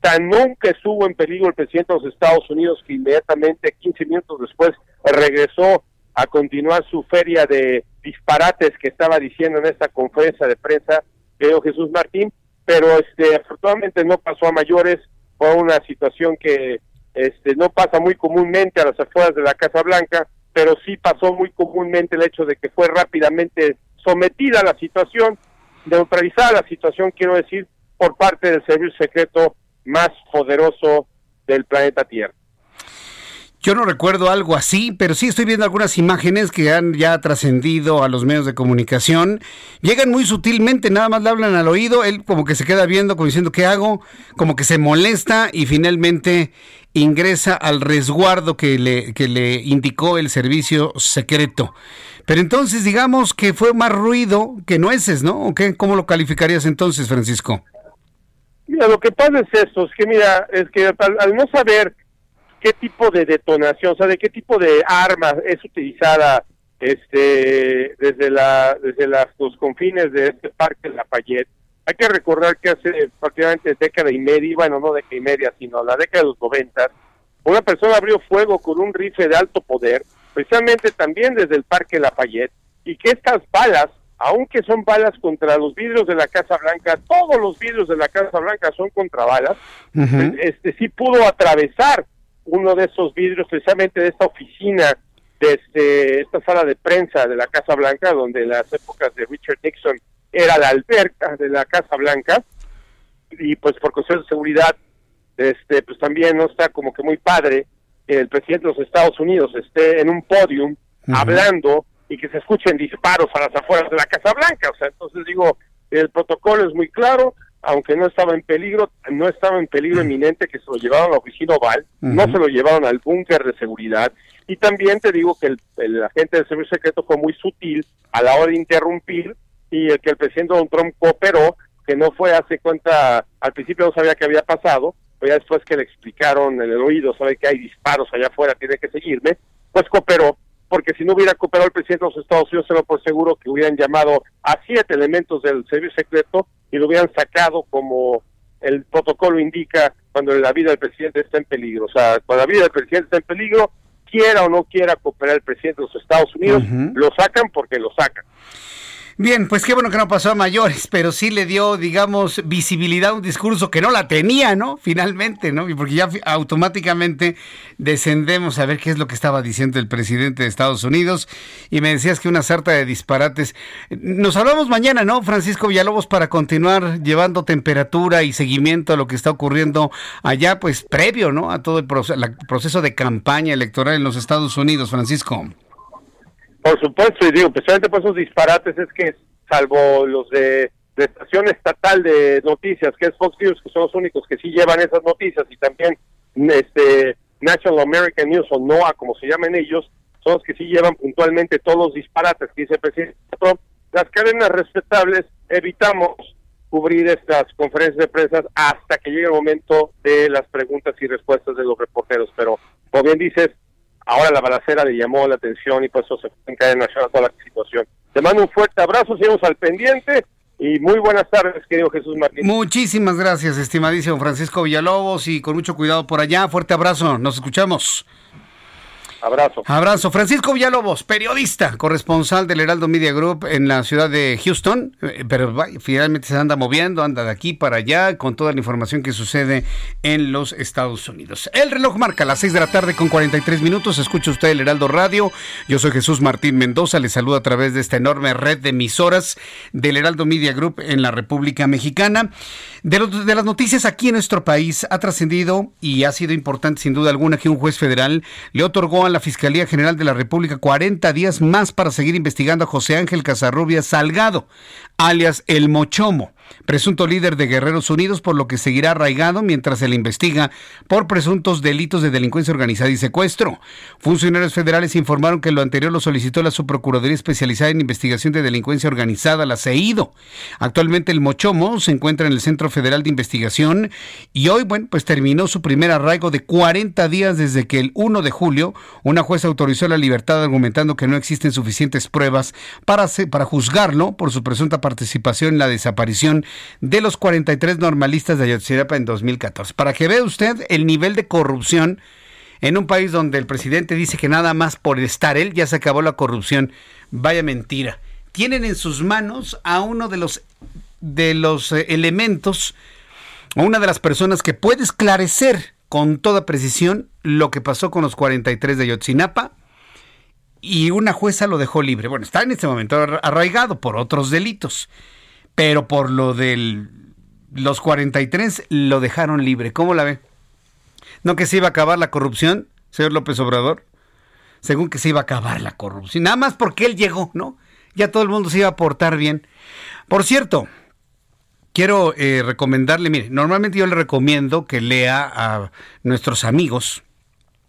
tan nunca estuvo en peligro el presidente de los Estados Unidos que inmediatamente 15 minutos después regresó a continuar su feria de disparates que estaba diciendo en esta conferencia de prensa, creo Jesús Martín, pero este afortunadamente no pasó a mayores, fue una situación que este no pasa muy comúnmente a las afueras de la Casa Blanca, pero sí pasó muy comúnmente el hecho de que fue rápidamente sometida a la situación, neutralizada la situación, quiero decir, por parte del servicio secreto más poderoso del planeta Tierra. Yo no recuerdo algo así, pero sí estoy viendo algunas imágenes que han ya trascendido a los medios de comunicación. Llegan muy sutilmente, nada más le hablan al oído, él como que se queda viendo, como diciendo, ¿qué hago? Como que se molesta y finalmente ingresa al resguardo que le, que le indicó el servicio secreto. Pero entonces digamos que fue más ruido que nueces, ¿no? ¿O qué? ¿Cómo lo calificarías entonces, Francisco? Mira, lo que pasa es esto, es que mira, es que al no saber qué tipo de detonación, o sea, de qué tipo de arma es utilizada este desde la desde las, los confines de este parque Lafayette. Hay que recordar que hace prácticamente década y media, bueno, no década y media, sino la década de los noventas, una persona abrió fuego con un rifle de alto poder, precisamente también desde el parque Lafayette, y que estas balas, aunque son balas contra los vidrios de la Casa Blanca, todos los vidrios de la Casa Blanca son contra balas, este sí pudo atravesar uno de esos vidrios precisamente de esta oficina, de este, esta sala de prensa de la Casa Blanca, donde en las épocas de Richard Nixon era la alberca de la Casa Blanca, y pues por cuestiones de seguridad, este, pues también no está como que muy padre que el presidente de los Estados Unidos esté en un podium hablando y que se escuchen disparos a las afueras de la Casa Blanca. O sea, entonces digo, el protocolo es muy claro, aunque no estaba en peligro, no estaba en peligro inminente que se lo llevaron a la oficina oval, no se lo llevaron al búnker de seguridad. Y también te digo que el, agente del servicio secreto fue muy sutil a la hora de interrumpir y el que el presidente Donald Trump cooperó, que no fue hace cuenta, al principio no sabía qué había pasado, pero ya después que le explicaron en el oído, sabe que hay disparos allá afuera, tiene que seguirme, pues cooperó porque si no hubiera cooperado el presidente de los Estados Unidos, se lo por seguro que hubieran llamado a siete elementos del servicio secreto y lo hubieran sacado como el protocolo indica cuando la vida del presidente está en peligro. O sea, cuando la vida del presidente está en peligro, quiera o no quiera cooperar el presidente de los Estados Unidos, lo sacan porque lo sacan. Bien, pues qué bueno que no pasó a mayores, pero sí le dio, digamos, visibilidad a un discurso que no la tenía, ¿no? Finalmente, ¿no? Y porque ya automáticamente descendemos a ver qué es lo que estaba diciendo el presidente de Estados Unidos y me decías que una sarta de disparates. Nos hablamos mañana, ¿no, Francisco Villalobos, para continuar llevando temperatura y seguimiento a lo que está ocurriendo allá, pues previo, ¿no? A todo el proceso de campaña electoral en los Estados Unidos, Francisco. Por supuesto, y digo, precisamente por esos disparates es que, salvo los de, estación estatal de noticias, que es Fox News, que son los únicos que sí llevan esas noticias, y también este National American News o NOAA, como se llaman ellos, son los que sí llevan puntualmente todos los disparates que dice el presidente Trump. Las cadenas respetables evitamos cubrir estas conferencias de prensa hasta que llegue el momento de las preguntas y respuestas de los reporteros. Pero, como bien dices, ahora la balacera le llamó la atención y por eso se fue en cadena nacional toda la situación. Te mando un fuerte abrazo, seguimos al pendiente y muy buenas tardes, querido Jesús Martín. Muchísimas gracias, estimadísimo Francisco Villalobos y con mucho cuidado por allá. Fuerte abrazo, nos escuchamos. Abrazo. Abrazo. Francisco Villalobos, periodista, corresponsal del Heraldo Media Group en la ciudad de Houston, eh, pero finalmente se anda moviendo, anda de aquí para allá con toda la información que sucede en los Estados Unidos. El reloj marca las 6 de la tarde con 43 minutos. Escucha usted el Heraldo Radio. Yo soy Jesús Martín Mendoza. Le saludo a través de esta enorme red de emisoras del Heraldo Media Group en la República Mexicana. De, de las noticias aquí en nuestro país ha trascendido y ha sido importante sin duda alguna que un juez federal le otorgó a la Fiscalía General de la República 40 días más para seguir investigando a José Ángel Casarrubias Salgado, alias El Mochomo presunto líder de Guerreros Unidos, por lo que seguirá arraigado mientras se le investiga por presuntos delitos de delincuencia organizada y secuestro. Funcionarios federales informaron que lo anterior lo solicitó la Subprocuraduría Especializada en Investigación de Delincuencia Organizada, la CEIDO. Actualmente el Mochomo se encuentra en el Centro Federal de Investigación y hoy, bueno, pues terminó su primer arraigo de 40 días desde que el 1 de julio una jueza autorizó la libertad argumentando que no existen suficientes pruebas para, para juzgarlo por su presunta participación en la desaparición de los 43 normalistas de Ayotzinapa en 2014. Para que vea usted el nivel de corrupción en un país donde el presidente dice que nada más por estar él ya se acabó la corrupción. Vaya mentira. Tienen en sus manos a uno de los de los eh, elementos o una de las personas que puede esclarecer con toda precisión lo que pasó con los 43 de Ayotzinapa y una jueza lo dejó libre. Bueno, está en este momento arraigado por otros delitos pero por lo de los 43 lo dejaron libre. ¿Cómo la ve? ¿No que se iba a acabar la corrupción, señor López Obrador? Según que se iba a acabar la corrupción. Nada más porque él llegó, ¿no? Ya todo el mundo se iba a portar bien. Por cierto, quiero eh, recomendarle, mire, normalmente yo le recomiendo que lea a nuestros amigos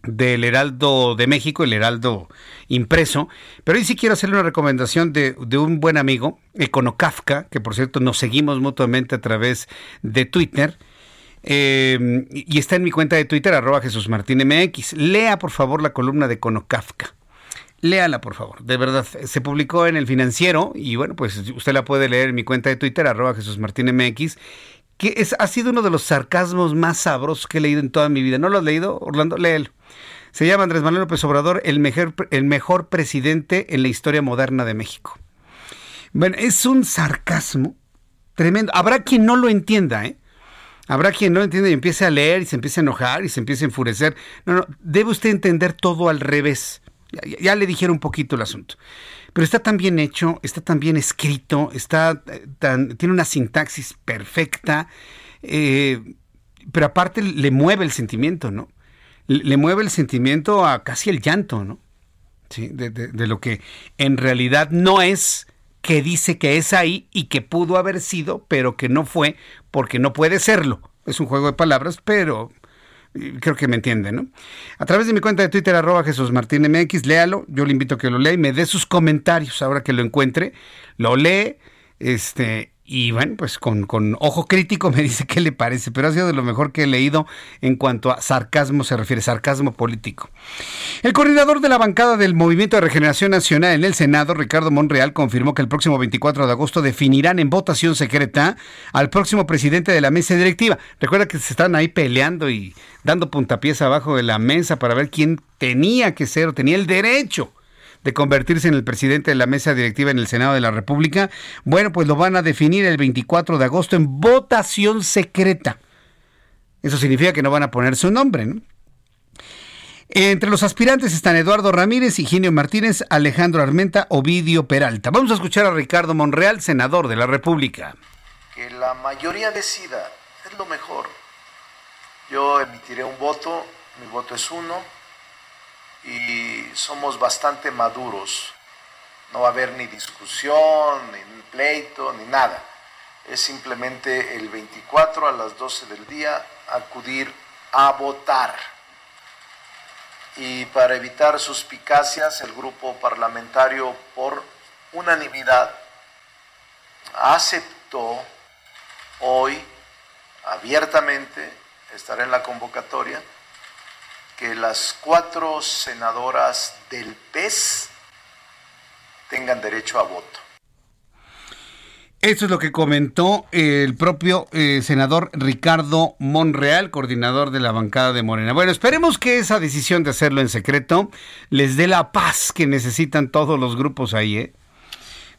del Heraldo de México, el Heraldo impreso, pero hoy sí quiero hacerle una recomendación de, un buen amigo, Econocafka, que por cierto nos seguimos mutuamente a través de Twitter, eh, y está en mi cuenta de Twitter, arroba Jesús MX. Lea por favor la columna de Econocafka. Léala, por favor. De verdad, se publicó en el financiero y bueno, pues usted la puede leer en mi cuenta de Twitter, arroba Jesús MX que es, ha sido uno de los sarcasmos más sabrosos que he leído en toda mi vida. ¿No lo has leído, Orlando? Léelo. Se llama Andrés Manuel López Obrador el mejor, el mejor presidente en la historia moderna de México. Bueno, es un sarcasmo tremendo. Habrá quien no lo entienda, ¿eh? Habrá quien no entienda y empiece a leer y se empiece a enojar y se empiece a enfurecer. No, no, debe usted entender todo al revés. Ya, le dijeron un poquito el asunto. Pero está tan bien hecho, está tan bien escrito, está eh, tan, tiene una sintaxis perfecta, eh, pero aparte le mueve el sentimiento, ¿no? Le mueve el sentimiento a casi el llanto, ¿no? Sí, de, lo que en realidad no es que dice que es ahí y que pudo haber sido, pero que no fue porque no puede serlo. Es un juego de palabras, pero creo que me entienden, ¿no? A través de mi cuenta de Twitter, arroba Jesús Martín MX, léalo, yo le invito a que lo lea y me dé sus comentarios ahora que lo encuentre, lo lee, este, y bueno, pues con, con, ojo crítico me dice qué le parece, pero ha sido de lo mejor que he leído en cuanto a sarcasmo se refiere, sarcasmo político. El coordinador de la bancada del Movimiento de Regeneración Nacional en el Senado, Ricardo Monreal, confirmó que el próximo 24 de agosto definirán en votación secreta al próximo presidente de la mesa directiva. Recuerda que se están ahí peleando y dando puntapiés abajo de la mesa para ver quién tenía que ser o tenía el derecho de convertirse en el presidente de la mesa directiva en el Senado de la República, bueno, pues lo van a definir el 24 de agosto en votación secreta. Eso significa que no van a poner su nombre, ¿no? Entre los aspirantes están Eduardo Ramírez, Higinio Martínez, Alejandro Armenta, Ovidio Peralta. Vamos a escuchar a Ricardo Monreal, senador de la República. Que la mayoría decida, es lo mejor. Yo emitiré un voto, mi voto es uno, y somos bastante maduros. No va a haber ni discusión, ni pleito, ni nada. Es simplemente el 24 a las 12 del día acudir a votar y para evitar suspicacias el grupo parlamentario por unanimidad aceptó hoy abiertamente estar en la convocatoria que las cuatro senadoras del PES tengan derecho a voto. Esto es lo que comentó el propio eh, senador Ricardo Monreal, coordinador de la bancada de Morena. Bueno, esperemos que esa decisión de hacerlo en secreto les dé la paz que necesitan todos los grupos ahí, ¿eh?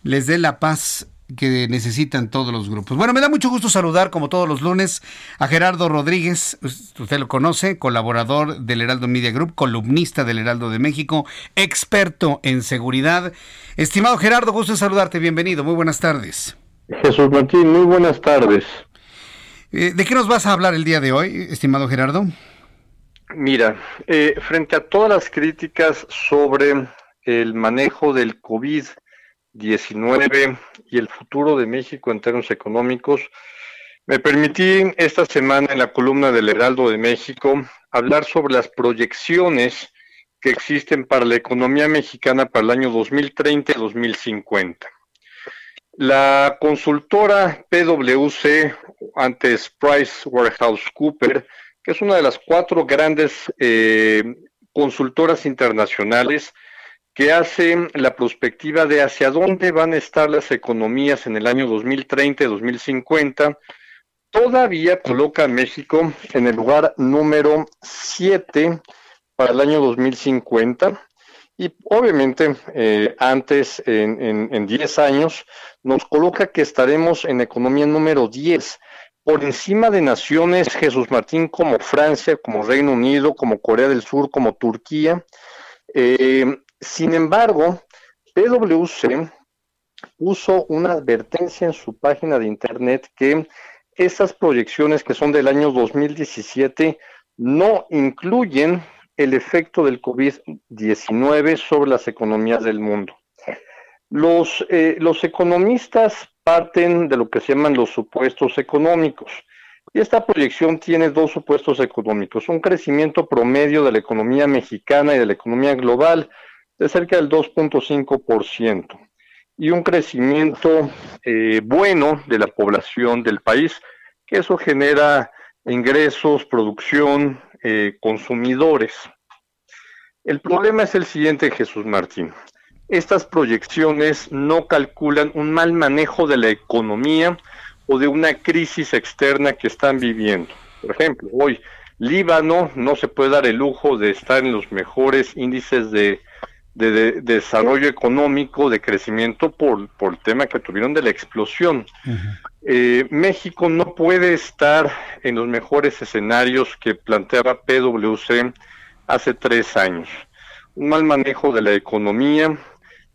Les dé la paz que necesitan todos los grupos. Bueno, me da mucho gusto saludar, como todos los lunes, a Gerardo Rodríguez, usted lo conoce, colaborador del Heraldo Media Group, columnista del Heraldo de México, experto en seguridad. Estimado Gerardo, gusto en saludarte, bienvenido, muy buenas tardes. Jesús Martín, muy buenas tardes. Eh, ¿De qué nos vas a hablar el día de hoy, estimado Gerardo? Mira, eh, frente a todas las críticas sobre el manejo del COVID-19 y el futuro de México en términos económicos, me permití esta semana en la columna del Heraldo de México hablar sobre las proyecciones que existen para la economía mexicana para el año 2030 y 2050. La consultora PwC, antes Price Warehouse Cooper, que es una de las cuatro grandes eh, consultoras internacionales que hacen la perspectiva de hacia dónde van a estar las economías en el año 2030 y 2050, todavía coloca a México en el lugar número 7 para el año 2050 y obviamente eh, antes, en 10 años, nos coloca que estaremos en economía número 10, por encima de naciones, Jesús Martín, como Francia, como Reino Unido, como Corea del Sur, como Turquía. Eh, sin embargo, PwC puso una advertencia en su página de internet que esas proyecciones que son del año 2017 no incluyen el efecto del COVID-19 sobre las economías del mundo. Los, eh, los economistas parten de lo que se llaman los supuestos económicos. Y esta proyección tiene dos supuestos económicos. Un crecimiento promedio de la economía mexicana y de la economía global de cerca del 2.5%. Y un crecimiento eh, bueno de la población del país, que eso genera ingresos, producción, eh, consumidores. El problema es el siguiente, Jesús Martín. Estas proyecciones no calculan un mal manejo de la economía o de una crisis externa que están viviendo. Por ejemplo, hoy Líbano no se puede dar el lujo de estar en los mejores índices de, desarrollo económico, de crecimiento por, por, el tema que tuvieron de la explosión. Eh, México no puede estar en los mejores escenarios que planteaba PwC hace tres años. Un mal manejo de la economía.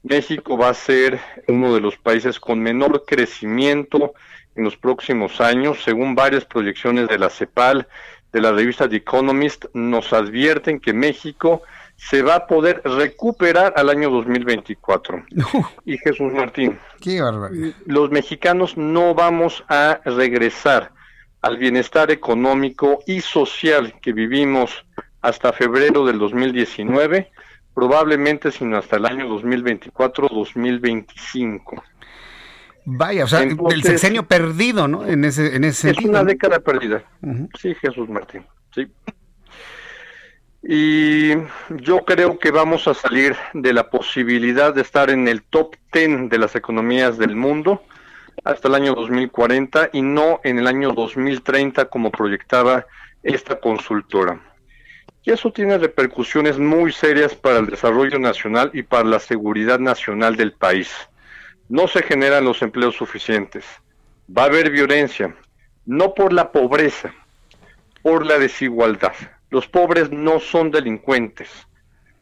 México va a ser uno de los países con menor crecimiento en los próximos años, según varias proyecciones de la CEPAL, de la revista The Economist, nos advierten que México se va a poder recuperar al año 2024. Y Jesús Martín, los mexicanos no vamos a regresar al bienestar económico y social que vivimos hasta febrero del 2019, probablemente sino hasta el año 2024-2025. Vaya, o sea, el sexenio perdido, ¿no? En ese, en ese es una década perdida. Sí, Jesús Martín. Sí. Y yo creo que vamos a salir de la posibilidad de estar en el top 10 de las economías del mundo hasta el año 2040 y no en el año 2030 como proyectaba esta consultora. Y eso tiene repercusiones muy serias para el desarrollo nacional y para la seguridad nacional del país. No se generan los empleos suficientes. Va a haber violencia, no por la pobreza, por la desigualdad. Los pobres no son delincuentes.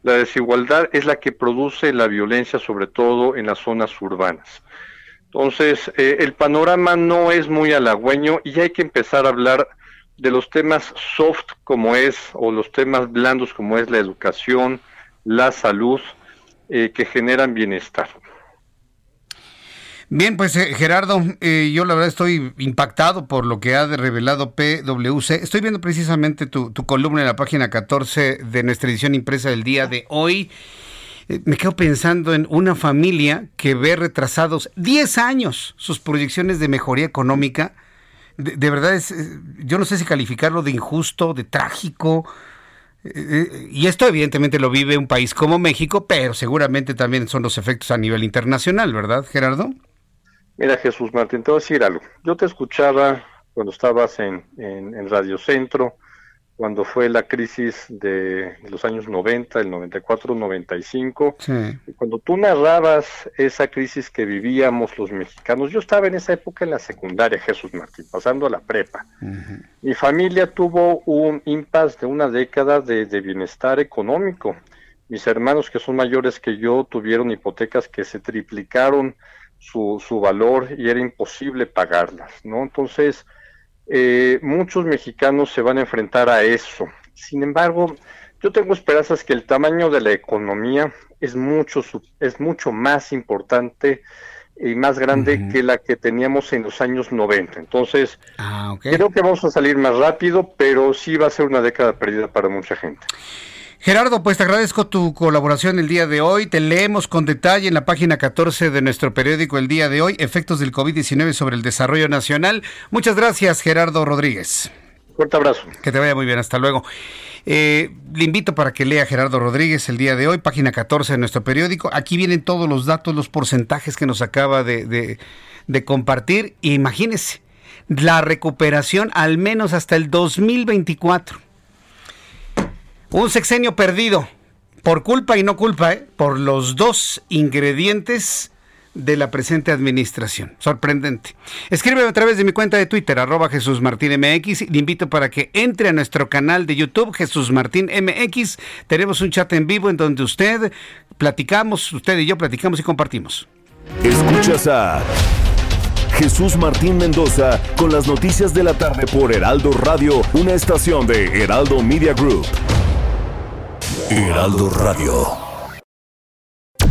La desigualdad es la que produce la violencia, sobre todo en las zonas urbanas. Entonces, eh, el panorama no es muy halagüeño y hay que empezar a hablar de los temas soft como es, o los temas blandos como es la educación, la salud, eh, que generan bienestar. Bien, pues eh, Gerardo, eh, yo la verdad estoy impactado por lo que ha revelado PwC. Estoy viendo precisamente tu, columna en la página 14 de nuestra edición impresa del día de hoy. Eh, me quedo pensando en una familia que ve retrasados 10 años sus proyecciones de mejoría económica. De, verdad, es, yo no sé si calificarlo de injusto, de trágico. y esto evidentemente lo vive un país como México, pero seguramente también son los efectos a nivel internacional, ¿verdad, Gerardo? Mira, Jesús Martín, te voy a decir algo. Yo te escuchaba cuando estabas en, en, Radio Centro, cuando fue la crisis de los años 90, el 94, 95, y cuando tú narrabas esa crisis que vivíamos los mexicanos, yo estaba en esa época en la secundaria, Jesús Martín, pasando a la prepa. Mi familia tuvo un impasse de una década de, de bienestar económico. Mis hermanos que son mayores que yo tuvieron hipotecas que se triplicaron su, su valor y era imposible pagarlas, ¿no? Entonces, eh, muchos mexicanos se van a enfrentar a eso. Sin embargo, yo tengo esperanzas que el tamaño de la economía es mucho, es mucho más importante y más grande que la que teníamos en los años 90. Entonces, ah, creo que vamos a salir más rápido, pero sí va a ser una década perdida para mucha gente. Gerardo, pues te agradezco tu colaboración el día de hoy. Te leemos con detalle en la página 14 de nuestro periódico el día de hoy, efectos del COVID-19 sobre el desarrollo nacional. Muchas gracias, Gerardo Rodríguez. Fuerte abrazo. Que te vaya muy bien, hasta luego. Eh, le invito para que lea Gerardo Rodríguez el día de hoy, página 14 de nuestro periódico. Aquí vienen todos los datos, los porcentajes que nos acaba de, de compartir. Imagínese, la recuperación al menos hasta el 2024 un sexenio perdido, por culpa y no culpa, ¿eh? por los dos ingredientes de la presente administración. Sorprendente. Escríbeme a través de mi cuenta de Twitter, arroba Jesús Martín MX. Le invito para que entre a nuestro canal de YouTube, Jesús Martín MX. Tenemos un chat en vivo en donde usted platicamos, usted y yo platicamos y compartimos. Escuchas a Jesús Martín Mendoza con las noticias de la tarde por Heraldo Radio, una estación de Heraldo Media Group. Heraldo Radio.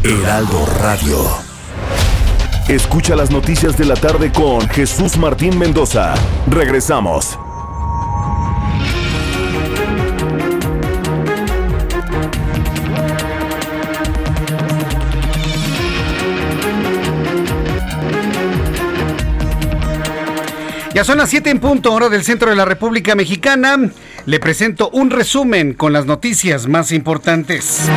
Heraldo Radio. Escucha las noticias de la tarde con Jesús Martín Mendoza. Regresamos. Ya son las 7 en punto, hora del centro de la República Mexicana. Le presento un resumen con las noticias más importantes.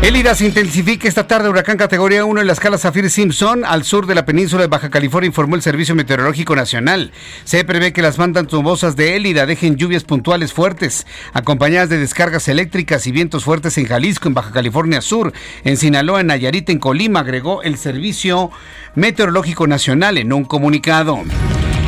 Elida se intensifica esta tarde huracán categoría 1 en la escala Zafir Simpson al sur de la península de Baja California, informó el Servicio Meteorológico Nacional. Se prevé que las bandas tumbosas de Elida dejen lluvias puntuales fuertes, acompañadas de descargas eléctricas y vientos fuertes en Jalisco, en Baja California Sur, en Sinaloa, en Nayarit, en Colima, agregó el Servicio Meteorológico Nacional en un comunicado.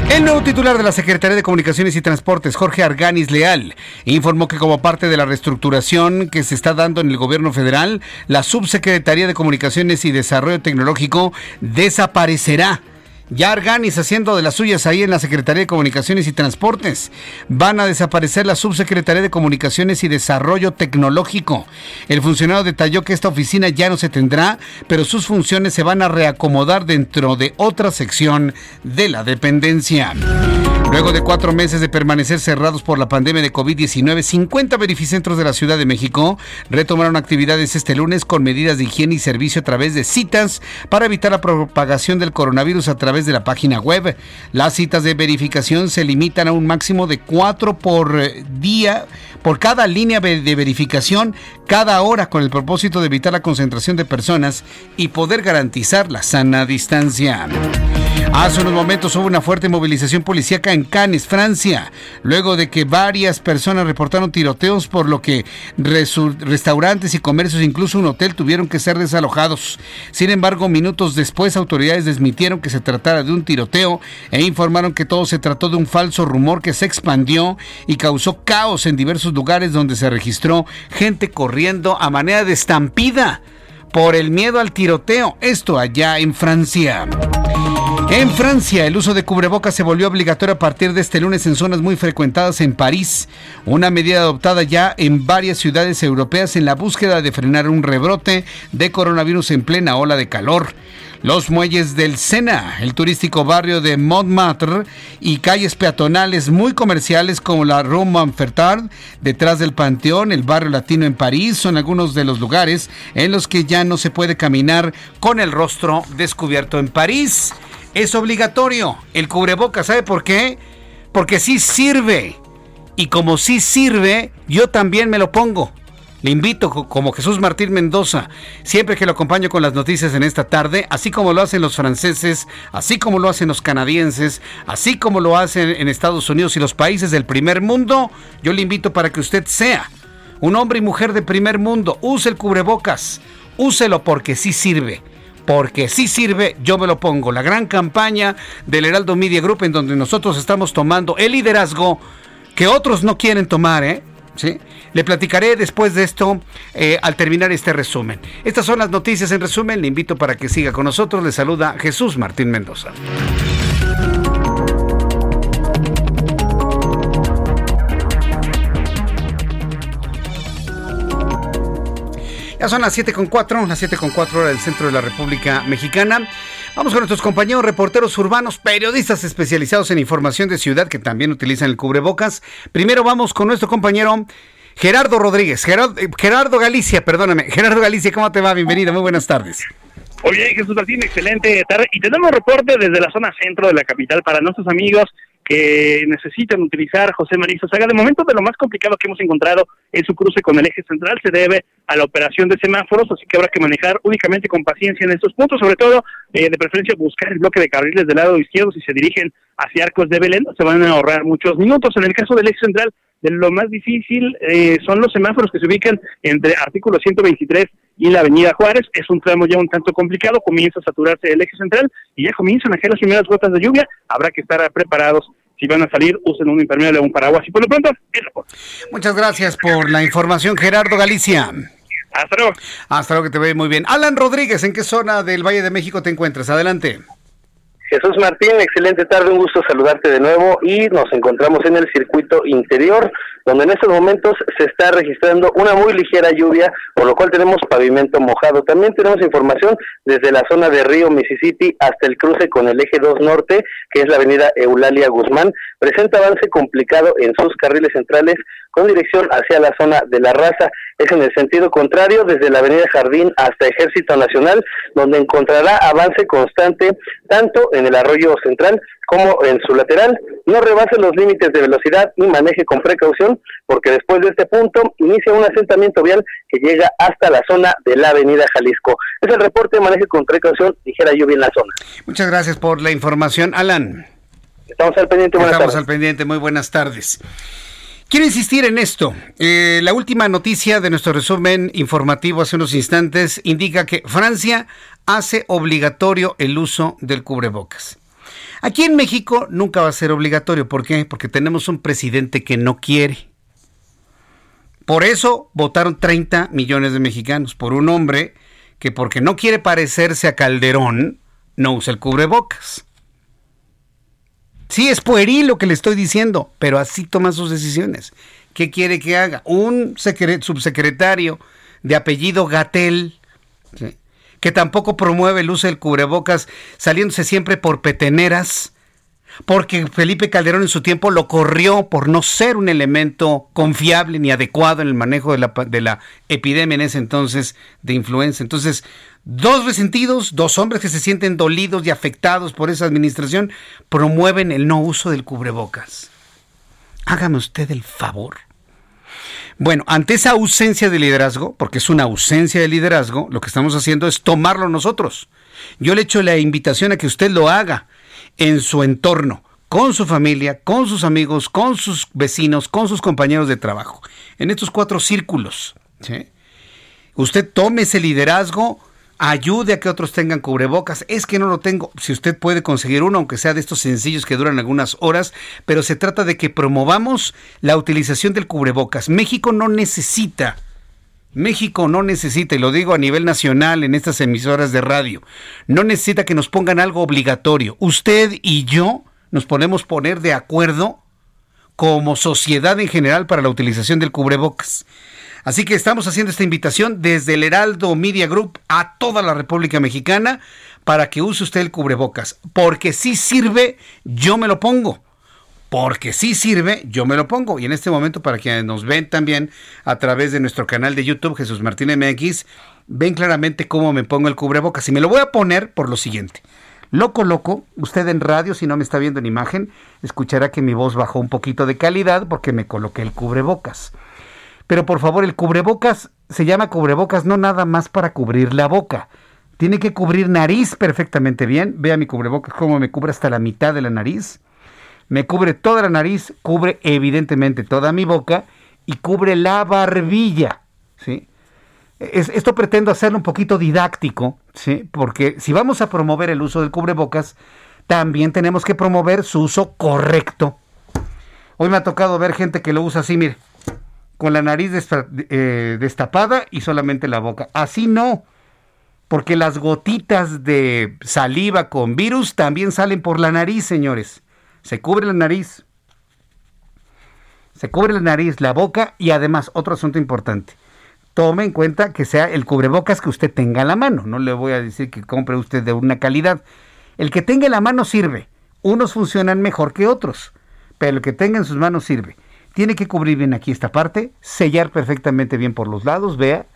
El nuevo titular de la Secretaría de Comunicaciones y Transportes, Jorge Arganis Leal, informó que como parte de la reestructuración que se está dando en el gobierno federal, la Subsecretaría de Comunicaciones y Desarrollo Tecnológico desaparecerá ya Arganis haciendo de las suyas ahí en la Secretaría de Comunicaciones y Transportes. Van a desaparecer la Subsecretaría de Comunicaciones y Desarrollo Tecnológico. El funcionario detalló que esta oficina ya no se tendrá, pero sus funciones se van a reacomodar dentro de otra sección de la dependencia. Luego de cuatro meses de permanecer cerrados por la pandemia de COVID-19, 50 verificentros de la Ciudad de México retomaron actividades este lunes con medidas de higiene y servicio a través de citas para evitar la propagación del coronavirus a través de la página web. Las citas de verificación se limitan a un máximo de cuatro por eh, día, por cada línea de verificación, cada hora, con el propósito de evitar la concentración de personas y poder garantizar la sana distancia. Hace unos momentos hubo una fuerte movilización policíaca en Cannes, Francia, luego de que varias personas reportaron tiroteos, por lo que restaurantes y comercios, incluso un hotel, tuvieron que ser desalojados. Sin embargo, minutos después, autoridades desmitieron que se tratara de un tiroteo e informaron que todo se trató de un falso rumor que se expandió y causó caos en diversos lugares donde se registró gente corriendo a manera de estampida por el miedo al tiroteo. Esto allá en Francia. En Francia, el uso de cubrebocas se volvió obligatorio a partir de este lunes en zonas muy frecuentadas en París, una medida adoptada ya en varias ciudades europeas en la búsqueda de frenar un rebrote de coronavirus en plena ola de calor. Los muelles del Sena, el turístico barrio de Montmartre y calles peatonales muy comerciales como la Rue Montfertard, detrás del Panteón, el barrio latino en París, son algunos de los lugares en los que ya no se puede caminar con el rostro descubierto en París es obligatorio el cubreboca. ¿Sabe por qué? Porque sí sirve. Y como sí sirve, yo también me lo pongo. Le invito como Jesús Martín Mendoza, siempre que lo acompaño con las noticias en esta tarde, así como lo hacen los franceses, así como lo hacen los canadienses, así como lo hacen en Estados Unidos y los países del primer mundo, yo le invito para que usted sea un hombre y mujer de primer mundo. Use el cubrebocas, úselo porque sí sirve porque sí sirve, yo me lo pongo. La gran campaña del Heraldo Media Group en donde nosotros estamos tomando el liderazgo que otros no quieren tomar, ¿eh? ¿Sí? Le platicaré después de esto eh, al terminar este resumen. Estas son las noticias en resumen. Le invito para que siga con nosotros. Le saluda Jesús Martín Mendoza. Ya son las 7.4, las 7.4 hora del centro de la República Mexicana. Vamos con nuestros compañeros reporteros urbanos, periodistas especializados en información de ciudad que también utilizan el cubrebocas. Primero vamos con nuestro compañero Gerardo Rodríguez, Gerardo, eh, Gerardo Galicia, perdóname. Gerardo Galicia, ¿cómo te va? Bienvenido, muy buenas tardes. Oye, Jesús Martín, excelente tarde. Y tenemos reporte desde la zona centro de la capital para nuestros amigos que necesitan utilizar José María Saga. De momento, de lo más complicado que hemos encontrado en su cruce con el eje central se debe a la operación de semáforos, así que habrá que manejar únicamente con paciencia en estos puntos, sobre todo eh, de preferencia buscar el bloque de carriles del lado izquierdo si se dirigen hacia Arcos de Belén, se van a ahorrar muchos minutos. En el caso del eje central, de lo más difícil eh, son los semáforos que se ubican entre artículo 123 y la avenida Juárez. Es un tramo ya un tanto complicado, comienza a saturarse el eje central y ya comienzan a caer las primeras gotas de lluvia. Habrá que estar preparados. Si van a salir, usen un impermeable o un paraguas. Y por lo pronto, Muchas gracias por la información, Gerardo Galicia. Hasta luego. Hasta luego, que te ve muy bien. Alan Rodríguez, ¿en qué zona del Valle de México te encuentras? Adelante. Jesús Martín, excelente tarde, un gusto saludarte de nuevo y nos encontramos en el circuito interior, donde en estos momentos se está registrando una muy ligera lluvia, por lo cual tenemos pavimento mojado. También tenemos información desde la zona de Río Mississippi hasta el cruce con el eje 2 norte, que es la avenida Eulalia Guzmán. Presenta avance complicado en sus carriles centrales con dirección hacia la zona de la raza. Es en el sentido contrario, desde la avenida Jardín hasta Ejército Nacional, donde encontrará avance constante tanto en el arroyo central como en su lateral. No rebase los límites de velocidad y maneje con precaución, porque después de este punto inicia un asentamiento vial que llega hasta la zona de la avenida Jalisco. Es el reporte, maneje con precaución, ligera lluvia en la zona. Muchas gracias por la información, Alan. Estamos al pendiente, buenas Estamos al pendiente, muy buenas tardes. Quiero insistir en esto. Eh, la última noticia de nuestro resumen informativo hace unos instantes indica que Francia hace obligatorio el uso del cubrebocas. Aquí en México nunca va a ser obligatorio. ¿Por qué? Porque tenemos un presidente que no quiere. Por eso votaron 30 millones de mexicanos por un hombre que porque no quiere parecerse a Calderón, no usa el cubrebocas. Sí, es pueril lo que le estoy diciendo, pero así toma sus decisiones. ¿Qué quiere que haga? Un subsecretario de apellido Gatel, que tampoco promueve el uso del cubrebocas, saliéndose siempre por peteneras, porque Felipe Calderón en su tiempo lo corrió por no ser un elemento confiable ni adecuado en el manejo de la, de la epidemia en ese entonces de influenza. Entonces, Dos resentidos, dos hombres que se sienten dolidos y afectados por esa administración, promueven el no uso del cubrebocas. Hágame usted el favor. Bueno, ante esa ausencia de liderazgo, porque es una ausencia de liderazgo, lo que estamos haciendo es tomarlo nosotros. Yo le echo la invitación a que usted lo haga en su entorno, con su familia, con sus amigos, con sus vecinos, con sus compañeros de trabajo, en estos cuatro círculos. Usted tome ese liderazgo, ayude a que otros tengan cubrebocas. Es que no lo tengo. Si usted puede conseguir uno, aunque sea de estos sencillos que duran algunas horas, pero se trata de que promovamos la utilización del cubrebocas. México no necesita. México no necesita, y lo digo a nivel nacional en estas emisoras de radio, no necesita que nos pongan algo obligatorio. Usted y yo nos podemos poner de acuerdo como sociedad en general para la utilización del cubrebocas. Así que estamos haciendo esta invitación desde el Heraldo Media Group a toda la República Mexicana para que use usted el cubrebocas. Porque si sirve, yo me lo pongo. Porque si sirve, yo me lo pongo. Y en este momento, para quienes nos ven también a través de nuestro canal de YouTube, Jesús Martín MX, ven claramente cómo me pongo el cubrebocas. Y me lo voy a poner por lo siguiente. Loco, loco, usted en radio, si no me está viendo en imagen, escuchará que mi voz bajó un poquito de calidad porque me coloqué el cubrebocas. Pero por favor, el cubrebocas se llama cubrebocas no nada más para cubrir la boca. Tiene que cubrir nariz perfectamente bien. Vea mi cubrebocas cómo me cubre hasta la mitad de la nariz. Me cubre toda la nariz, cubre evidentemente toda mi boca y cubre la barbilla. ¿sí? esto pretendo hacerlo un poquito didáctico, ¿sí? porque si vamos a promover el uso del cubrebocas, también tenemos que promover su uso correcto. Hoy me ha tocado ver gente que lo usa así, mire con la nariz eh, destapada y solamente la boca. Así no, porque las gotitas de saliva con virus también salen por la nariz, señores. Se cubre la nariz. Se cubre la nariz, la boca y además, otro asunto importante. Tome en cuenta que sea el cubrebocas que usted tenga en la mano. No le voy a decir que compre usted de una calidad. El que tenga en la mano sirve. Unos funcionan mejor que otros, pero el que tenga en sus manos sirve. Tiene que cubrir bien aquí esta parte, sellar perfectamente bien por los lados, vea,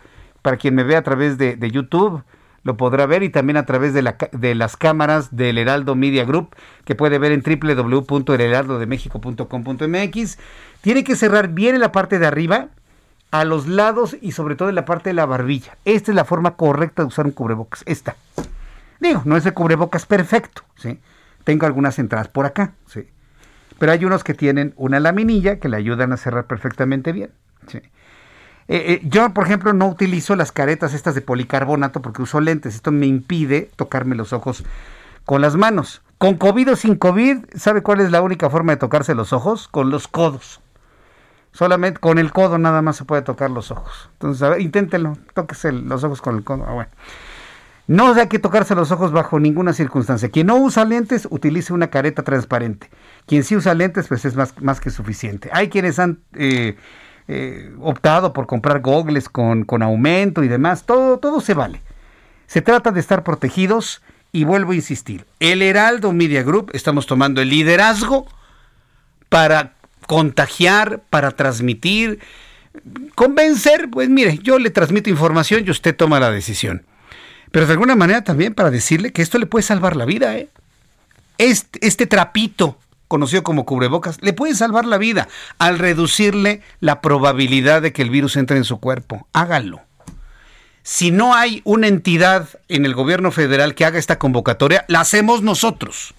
para quien me vea a través de, YouTube lo podrá ver y también a través de, la, de, las cámaras del Heraldo Media Group que puede ver en www.heraldodemexico.com.mx. Tiene que cerrar bien en la parte de arriba, a los lados y sobre todo en la parte de la barbilla. Esta es la forma correcta de usar un cubrebocas. Esta. Digo, no es el cubrebocas perfecto, ¿sí? Tengo algunas entradas por acá, ¿sí? Pero hay unos que tienen una laminilla que le ayudan a cerrar perfectamente bien. Eh, eh, yo, por ejemplo, no utilizo las caretas estas de policarbonato porque uso lentes. Esto me impide tocarme los ojos con las manos. Con COVID o sin COVID, ¿sabe cuál es la única forma de tocarse los ojos? Con los codos. Solamente con el codo nada más se puede tocar los ojos. Entonces, a ver, inténtenlo, tóquese los ojos con el codo. Ah, bueno. No hay que tocarse los ojos bajo ninguna circunstancia. Quien no usa lentes, utilice una careta transparente. Quien sí usa lentes, pues es más, más que suficiente. Hay quienes han eh, eh, optado por comprar gogles con, con aumento y demás. Todo, todo se vale. Se trata de estar protegidos y vuelvo a insistir. El Heraldo Media Group estamos tomando el liderazgo para contagiar, para transmitir, convencer. Pues mire, yo le transmito información y usted toma la decisión pero de alguna manera también para decirle que esto le puede salvar la vida. ¿eh? Este, este trapito, conocido como cubrebocas, le puede salvar la vida al reducirle la probabilidad de que el virus entre en su cuerpo. Hágalo. Si no hay una entidad en el gobierno federal que haga esta convocatoria, la hacemos nosotros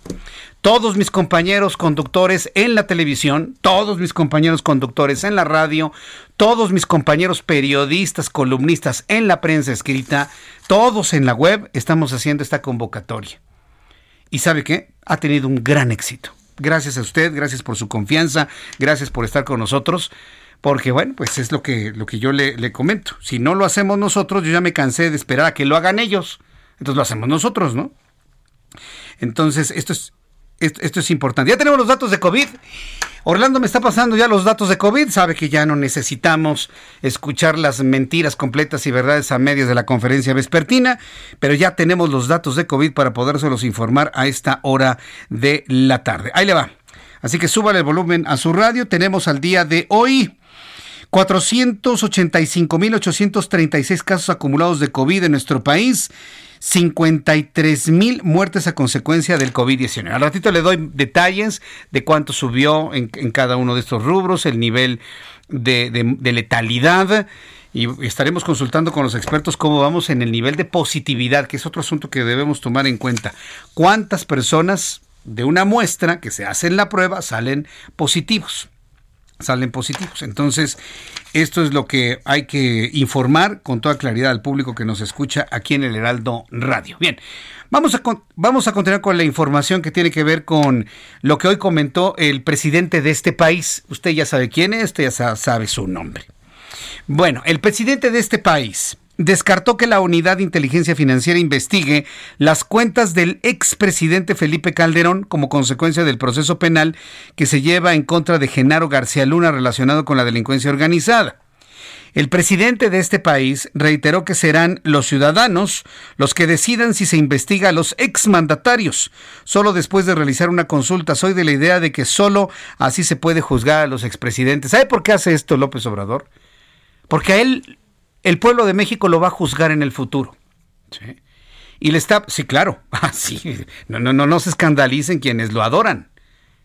todos mis compañeros conductores en la televisión, todos mis compañeros conductores en la radio, todos mis compañeros periodistas, columnistas en la prensa escrita, todos en la web estamos haciendo esta convocatoria. ¿Y sabe qué? Ha tenido un gran éxito. Gracias a usted, gracias por su confianza, gracias por estar con nosotros, porque bueno, pues es lo que, lo que yo le, le comento. Si no lo hacemos nosotros, yo ya me cansé de esperar a que lo hagan ellos. Entonces lo hacemos nosotros, ¿no? Entonces, esto es esto, es importante. Ya tenemos los datos de COVID. Orlando me está pasando ya los datos de COVID. Sabe que ya no necesitamos escuchar las mentiras completas y verdades a medias de la conferencia vespertina, pero ya tenemos los datos de COVID para podérselos informar a esta hora de la tarde. Ahí le va. Así que súbale el volumen a su radio. Tenemos al día de hoy 485.836 casos acumulados de COVID en nuestro país 53 mil muertes a consecuencia del COVID-19. Al ratito le doy detalles de cuánto subió en, cada uno de estos rubros, el nivel de, letalidad y estaremos consultando con los expertos cómo vamos en el nivel de positividad, que es otro asunto que debemos tomar en cuenta. ¿Cuántas personas de una muestra que se hace en la prueba salen positivos. Salen positivos. Entonces, esto es lo que hay que informar con toda claridad al público que nos escucha aquí en el Heraldo Radio. Bien, vamos a, vamos a continuar con la información que tiene que ver con lo que hoy comentó el presidente de este país. Usted ya sabe quién es, usted ya sabe su nombre. Bueno, el presidente de este país descartó que la Unidad de Inteligencia Financiera investigue las cuentas del expresidente Felipe Calderón como consecuencia del proceso penal que se lleva en contra de Genaro García Luna relacionado con la delincuencia organizada. El presidente de este país reiteró que serán los ciudadanos los que decidan si se investiga a los exmandatarios, solo después de realizar una consulta. Soy de la idea de que solo así se puede juzgar a los expresidentes. ¿Sabe por qué hace esto López Obrador? Porque a él el pueblo de México lo va a juzgar en el futuro. ¿sí? Y le está, sí, claro, así, ah, no, no, no, no se escandalicen quienes lo adoran.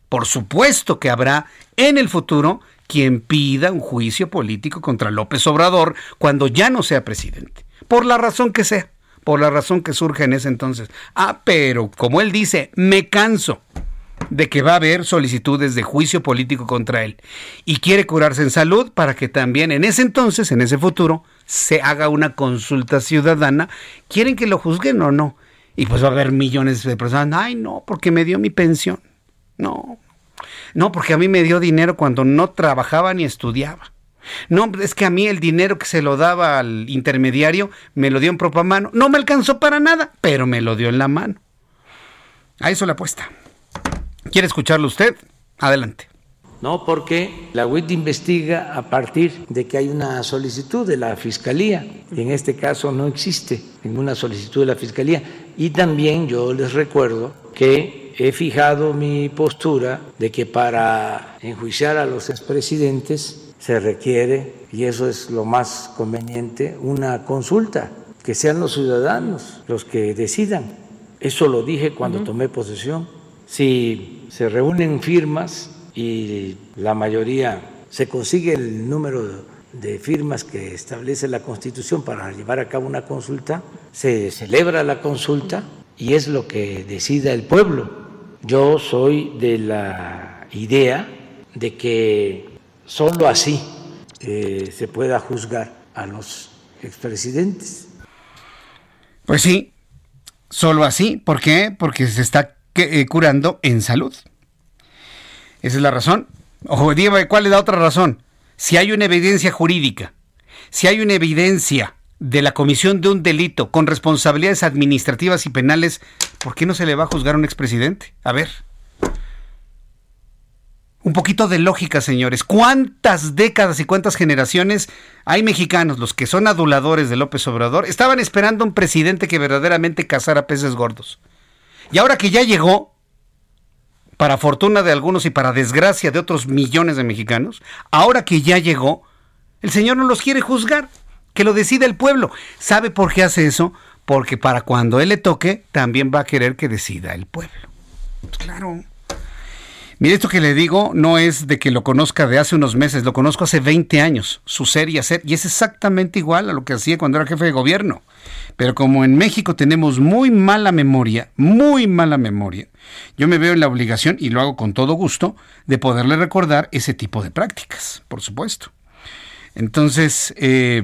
Por supuesto que habrá en el futuro quien pida un juicio político contra López Obrador cuando ya no sea presidente, por la razón que sea, por la razón que surja en ese entonces. Ah, pero como él dice, me canso de que va a haber solicitudes de juicio político contra él y quiere curarse en salud para que también en ese entonces, en ese futuro, se haga una consulta ciudadana. ¿Quieren que lo juzguen o no? Y pues va a haber millones de personas. Ay, no, porque me dio mi pensión. No, no, porque a mí me dio dinero cuando no trabajaba ni estudiaba. No, es que a mí el dinero que se lo daba al intermediario me lo dio en propia mano. No me alcanzó para nada, pero me lo dio en la mano. A eso le apuesta. ¿Quiere escucharlo usted? Adelante. No, porque la UIT investiga a partir de que hay una solicitud de la Fiscalía y en este caso no existe ninguna solicitud de la Fiscalía. Y también yo les recuerdo que he fijado mi postura de que para enjuiciar a los expresidentes se requiere, y eso es lo más conveniente, una consulta, que sean los ciudadanos los que decidan. Eso lo dije cuando tomé posesión si se reúnen firmas y la mayoría se consigue el número de firmas que establece la Constitución para llevar a cabo una consulta, se celebra la consulta y es lo que decida el pueblo. Yo soy de la idea de que solo así eh, se pueda juzgar a los expresidentes. Pues sí, solo así. ¿Por qué? Porque se está eh, curando en salud. Esa es la razón. Ojo, ¿cuál es la otra razón? Si hay una evidencia jurídica, si hay una evidencia de la comisión de un delito con responsabilidades administrativas y penales, ¿por qué no se le va a juzgar a un expresidente? A ver. Un poquito de lógica, señores. ¿Cuántas décadas y cuántas generaciones hay mexicanos, los que son aduladores de López Obrador, estaban esperando un presidente que verdaderamente cazara peces gordos? Y ahora que ya llegó, para fortuna de algunos y para desgracia de otros millones de mexicanos, ahora que ya llegó, el Señor no los quiere juzgar, que lo decida el pueblo. ¿Sabe por qué hace eso? Porque para cuando Él le toque, también va a querer que decida el pueblo. Pues claro. Mire, esto que le digo no es de que lo conozca de hace unos meses, lo conozco hace 20 años, su ser y hacer, y es exactamente igual a lo que hacía cuando era jefe de gobierno. Pero como en México tenemos muy mala memoria, muy mala memoria, yo me veo en la obligación, y lo hago con todo gusto, de poderle recordar ese tipo de prácticas, por supuesto. Entonces, eh,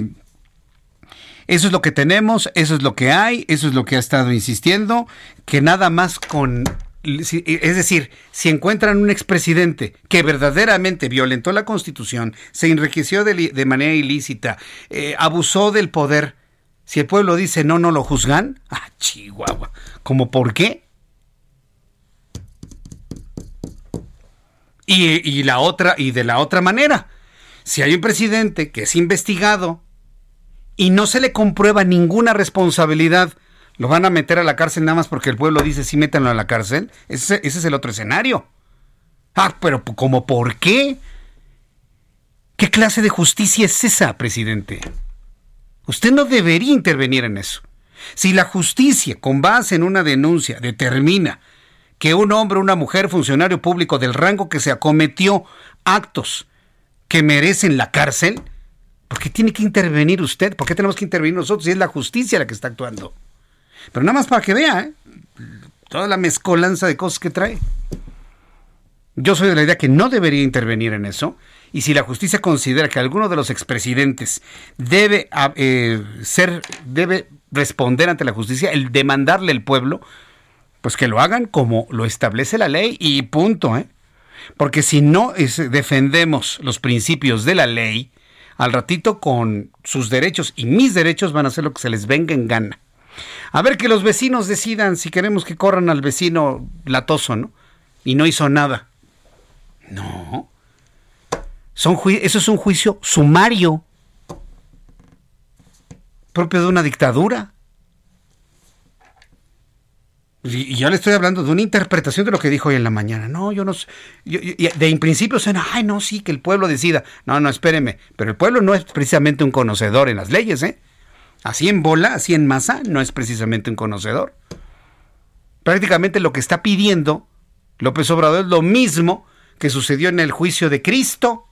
eso es lo que tenemos, eso es lo que hay, eso es lo que ha estado insistiendo, que nada más con... Es decir, si encuentran un expresidente que verdaderamente violentó la Constitución, se enriqueció de, manera ilícita, eh, abusó del poder, si el pueblo dice no, no lo juzgan. Ah, Chihuahua. ¿Cómo por qué? Y, y, la otra, y de la otra manera. Si hay un presidente que es investigado y no se le comprueba ninguna responsabilidad, ¿lo van a meter a la cárcel nada más porque el pueblo dice sí, métanlo a la cárcel? Ese, ese es el otro escenario. Ah, pero ¿cómo por qué? ¿Qué clase de justicia es esa, presidente? Usted no debería intervenir en eso. Si la justicia, con base en una denuncia, determina que un hombre una mujer funcionario público del rango que se acometió actos que merecen la cárcel, ¿por qué tiene que intervenir usted? ¿Por qué tenemos que intervenir nosotros si es la justicia la que está actuando? Pero nada más para que vea, ¿eh? toda la mezcolanza de cosas que trae. Yo soy de la idea que no debería intervenir en eso. Y si la justicia considera que alguno de los expresidentes debe ah, eh, ser, debe responder ante la justicia, el demandarle al pueblo, pues que lo hagan como lo establece la ley y punto, ¿eh? Porque si no defendemos los principios de la ley, al ratito con sus derechos y mis derechos van a hacer lo que se les venga en gana. A ver que los vecinos decidan si queremos que corran al vecino latoso, ¿no? Y no hizo nada. No. Son eso es un juicio sumario propio de una dictadura. Y, yo le estoy hablando de una interpretación de lo que dijo hoy en la mañana. No, yo no sé. de en principio suena, ay, no, sí, que el pueblo decida. No, no, espéreme. Pero el pueblo no es precisamente un conocedor en las leyes, ¿eh? Así en bola, así en masa, no es precisamente un conocedor. Prácticamente lo que está pidiendo López Obrador es lo mismo que sucedió en el juicio de Cristo.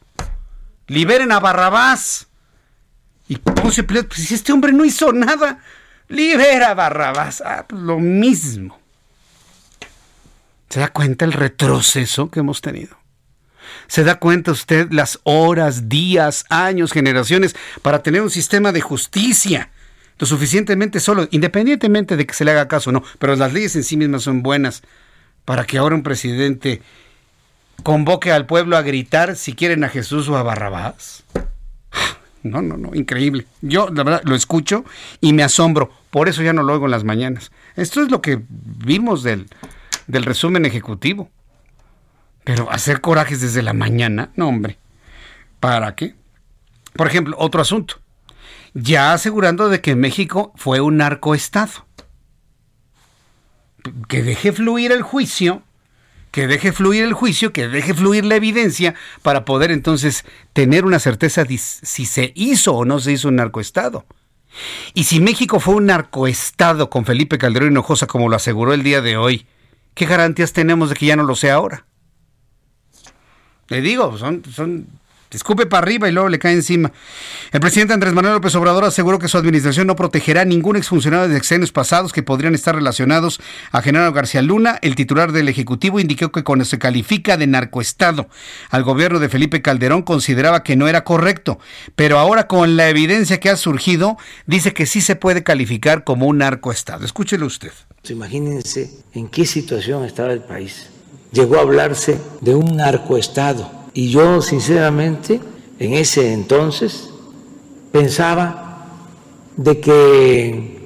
Liberen a Barrabás. Y Ponce Pilato, pues si este hombre no hizo nada, libera a Barrabás. Ah, pues lo mismo. ¿Se da cuenta el retroceso que hemos tenido? ¿Se da cuenta usted las horas, días, años, generaciones para tener un sistema de justicia lo suficientemente solo, independientemente de que se le haga caso o no, pero las leyes en sí mismas son buenas para que ahora un presidente convoque al pueblo a gritar si quieren a Jesús o a Barrabás? No, no, no, increíble. Yo, la verdad, lo escucho y me asombro. Por eso ya no lo oigo en las mañanas. Esto es lo que vimos del, del resumen ejecutivo. Pero hacer corajes desde la mañana, no, hombre. ¿Para qué? Por ejemplo, otro asunto. Ya asegurando de que México fue un narcoestado. Que deje fluir el juicio que deje fluir el juicio, que deje fluir la evidencia para poder entonces tener una certeza de si se hizo o no se hizo un narcoestado. Y si México fue un narcoestado con Felipe Calderón Hinojosa, como lo aseguró el día de hoy, ¿qué garantías tenemos de que ya no lo sea ahora? Le digo, son, son escupe para arriba y luego le cae encima. El presidente Andrés Manuel López Obrador aseguró que su administración no protegerá a ningún exfuncionario de exenios pasados que podrían estar relacionados a Genaro García Luna. El titular del Ejecutivo indicó que cuando se califica de narcoestado al gobierno de Felipe Calderón consideraba que no era correcto, pero ahora con la evidencia que ha surgido dice que sí se puede calificar como un narcoestado. Escúchelo usted. Imagínense en qué situación estaba el país. Llegó a hablarse de un narcoestado y yo, sinceramente, en ese entonces pensaba de que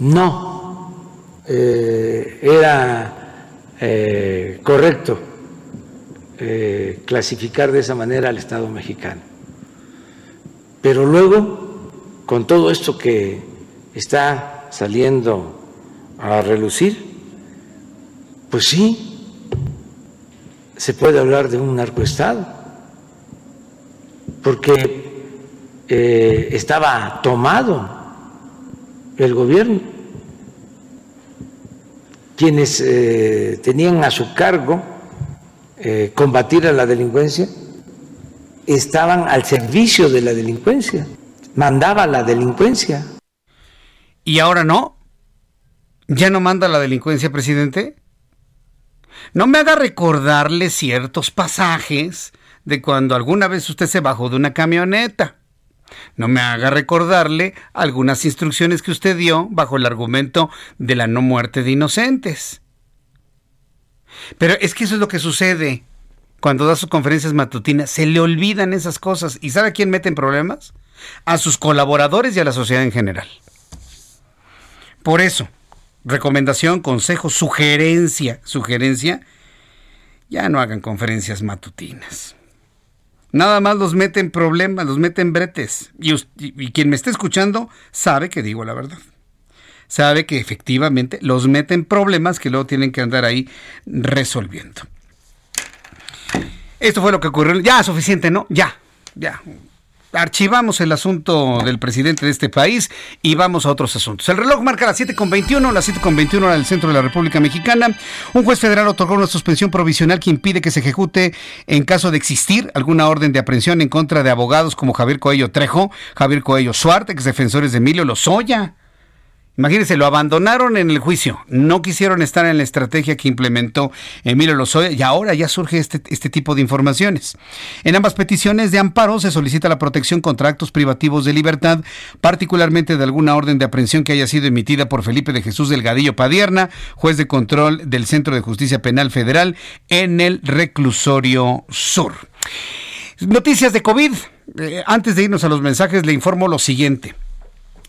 no eh, era eh, correcto eh, clasificar de esa manera al Estado mexicano. Pero luego, con todo esto que está saliendo a relucir, pues sí, se puede hablar de un narcoestado, porque eh, estaba tomado el gobierno. Quienes eh, tenían a su cargo eh, combatir a la delincuencia estaban al servicio de la delincuencia, mandaba la delincuencia. ¿Y ahora no? ¿Ya no manda la delincuencia, presidente? No me haga recordarle ciertos pasajes de cuando alguna vez usted se bajó de una camioneta. No me haga recordarle algunas instrucciones que usted dio bajo el argumento de la no muerte de inocentes. Pero es que eso es lo que sucede cuando da sus conferencias matutinas. Se le olvidan esas cosas. ¿Y sabe a quién mete en problemas? A sus colaboradores y a la sociedad en general. Por eso, recomendación, consejo, sugerencia, sugerencia, ya no hagan conferencias matutinas. Nada más los meten problemas, los meten bretes. Y, y, quien me está escuchando sabe que digo la verdad. Sabe que efectivamente los meten problemas que luego tienen que andar ahí resolviendo. Esto fue lo que ocurrió. Ya, suficiente, ¿no? Ya, ya archivamos el asunto del presidente de este país y vamos a otros asuntos. El reloj marca las 7.21, las 7.21 hora del centro de la República Mexicana. Un juez federal otorgó una suspensión provisional que impide que se ejecute en caso de existir alguna orden de aprehensión en contra de abogados como Javier Coello Trejo, Javier Coello Suarte, ex defensores de Emilio Lozoya. Imagínense, lo abandonaron en el juicio, no quisieron estar en la estrategia que implementó Emilio Lozoya y ahora ya surge este, este tipo de informaciones. En ambas peticiones de amparo se solicita la protección contra actos privativos de libertad, particularmente de alguna orden de aprehensión que haya sido emitida por Felipe de Jesús Delgadillo Padierna, juez de control del Centro de Justicia Penal Federal en el reclusorio sur. Noticias de COVID. Eh, antes de irnos a los mensajes, le informo lo siguiente.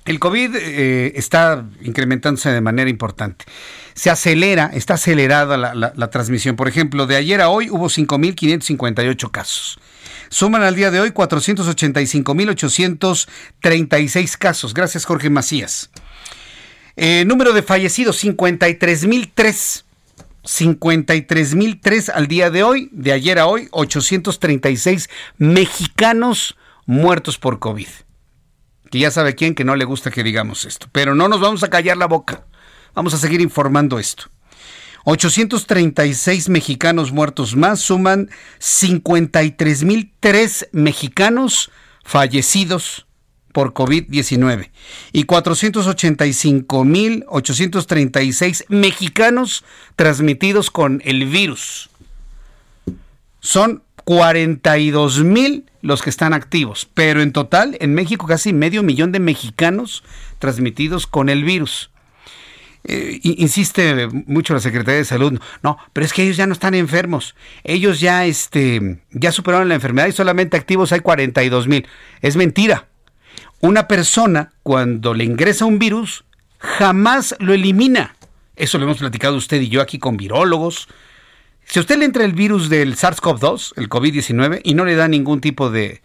El COVID eh, está incrementándose de manera importante. Se acelera, está acelerada la, transmisión. Por ejemplo, de ayer a hoy hubo 5.558 casos. Suman al día de hoy 485.836 casos. Gracias, Jorge Macías. Eh, número de fallecidos, 53.003. 53.003 al día de hoy. De ayer a hoy, 836 mexicanos muertos por COVID que ya sabe quién que no le gusta que digamos esto. Pero no nos vamos a callar la boca. Vamos a seguir informando esto. 836 mexicanos muertos más suman 53.003 mexicanos fallecidos por COVID-19 y 485.836 mexicanos transmitidos con el virus. Son 42 mil los que están activos, pero en total en México casi medio millón de mexicanos transmitidos con el virus. Eh, insiste mucho la Secretaría de Salud, no, pero es que ellos ya no están enfermos, ellos ya, este, ya superaron la enfermedad y solamente activos hay 42 mil. Es mentira. Una persona cuando le ingresa un virus jamás lo elimina. Eso lo hemos platicado usted y yo aquí con virólogos, si a usted le entra el virus del SARS-CoV-2, el COVID-19, y no le da ningún tipo de,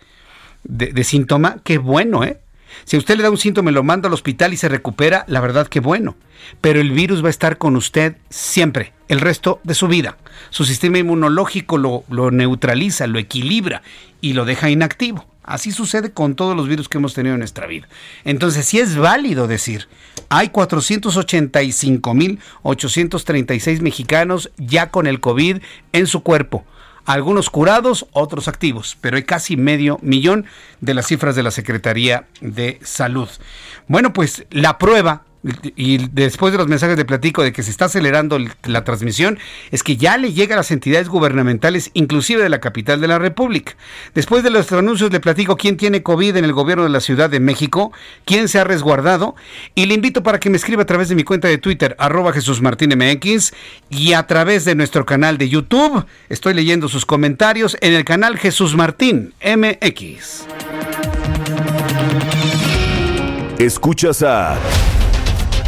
de, síntoma, qué bueno, ¿eh? Si a usted le da un síntoma y lo manda al hospital y se recupera, la verdad que bueno. Pero el virus va a estar con usted siempre, el resto de su vida. Su sistema inmunológico lo, lo neutraliza, lo equilibra y lo deja inactivo. Así sucede con todos los virus que hemos tenido en nuestra vida. Entonces, sí es válido decir, hay 485.836 mexicanos ya con el COVID en su cuerpo. Algunos curados, otros activos, pero hay casi medio millón de las cifras de la Secretaría de Salud. Bueno, pues la prueba y después de los mensajes de platico de que se está acelerando la transmisión, es que ya le llega a las entidades gubernamentales, inclusive de la capital de la República. Después de los anuncios le platico quién tiene COVID en el gobierno de la Ciudad de México, quién se ha resguardado, y le invito para que me escriba a través de mi cuenta de Twitter, arroba Jesús Martín MX, y a través de nuestro canal de YouTube. Estoy leyendo sus comentarios en el canal Jesús Martín MX. Escuchas a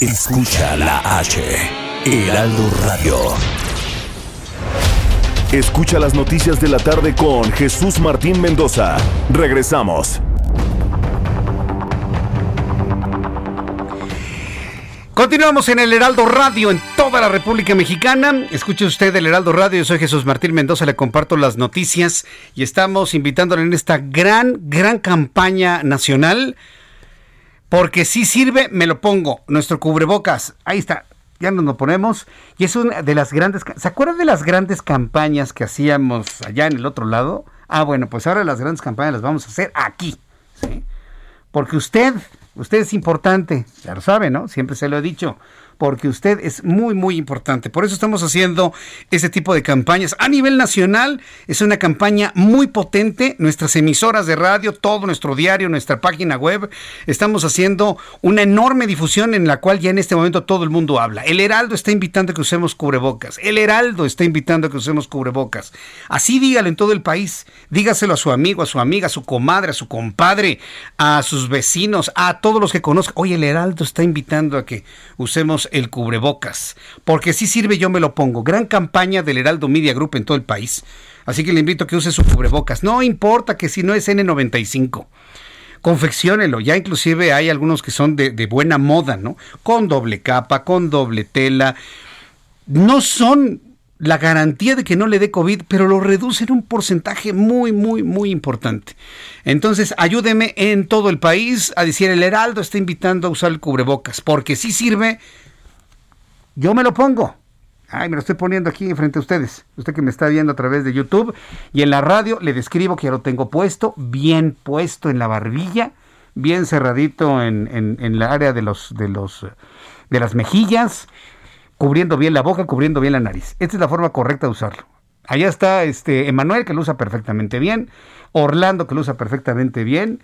Escucha la H. Heraldo Radio. Escucha las noticias de la tarde con Jesús Martín Mendoza. Regresamos. Continuamos en el Heraldo Radio en toda la República Mexicana. Escuche usted el Heraldo Radio. Yo soy Jesús Martín Mendoza. Le comparto las noticias y estamos invitándole en esta gran, gran campaña nacional porque si sirve, me lo pongo. Nuestro cubrebocas, ahí está, ya nos lo ponemos. Y es una de las grandes. ¿Se acuerdan de las grandes campañas que hacíamos allá en el otro lado? Ah, bueno, pues ahora las grandes campañas las vamos a hacer aquí. Porque usted, usted es importante, ya lo sabe, ¿no? Siempre se lo he dicho porque usted es muy, muy importante. Por eso estamos haciendo ese tipo de campañas. A nivel nacional es una campaña muy potente. Nuestras emisoras de radio, todo nuestro diario, nuestra página web, estamos haciendo una enorme difusión en la cual ya en este momento todo el mundo habla. El Heraldo está invitando a que usemos cubrebocas. El Heraldo está invitando a que usemos cubrebocas. Así dígalo en todo el país. Dígaselo a su amigo, a su amiga, a su comadre, a su compadre, a sus vecinos, a todos los que conozcan. Oye, el Heraldo está invitando a que usemos el cubrebocas, porque si sirve yo me lo pongo. Gran campaña del Heraldo Media Group en todo el país. Así que le invito a que use su cubrebocas. No importa que si no es N95 confecciónelo. Ya inclusive hay algunos que son de, buena moda, ¿no? Con doble capa, con doble tela. No son la garantía de que no le dé COVID, pero lo reduce en un porcentaje muy, muy, muy importante. Entonces, ayúdeme en todo el país a decir, el Heraldo está invitando a usar el cubrebocas, porque si sirve, yo me lo pongo. Ay, me lo estoy poniendo aquí frente a ustedes. Usted que me está viendo a través de YouTube y en la radio le describo que ya lo tengo puesto, bien puesto en la barbilla, bien cerradito en, en, la área de los, de los de las mejillas cubriendo bien la boca, cubriendo bien la nariz. Esta es la forma correcta de usarlo. Allá está este Emanuel que lo usa perfectamente bien, Orlando que lo usa perfectamente bien,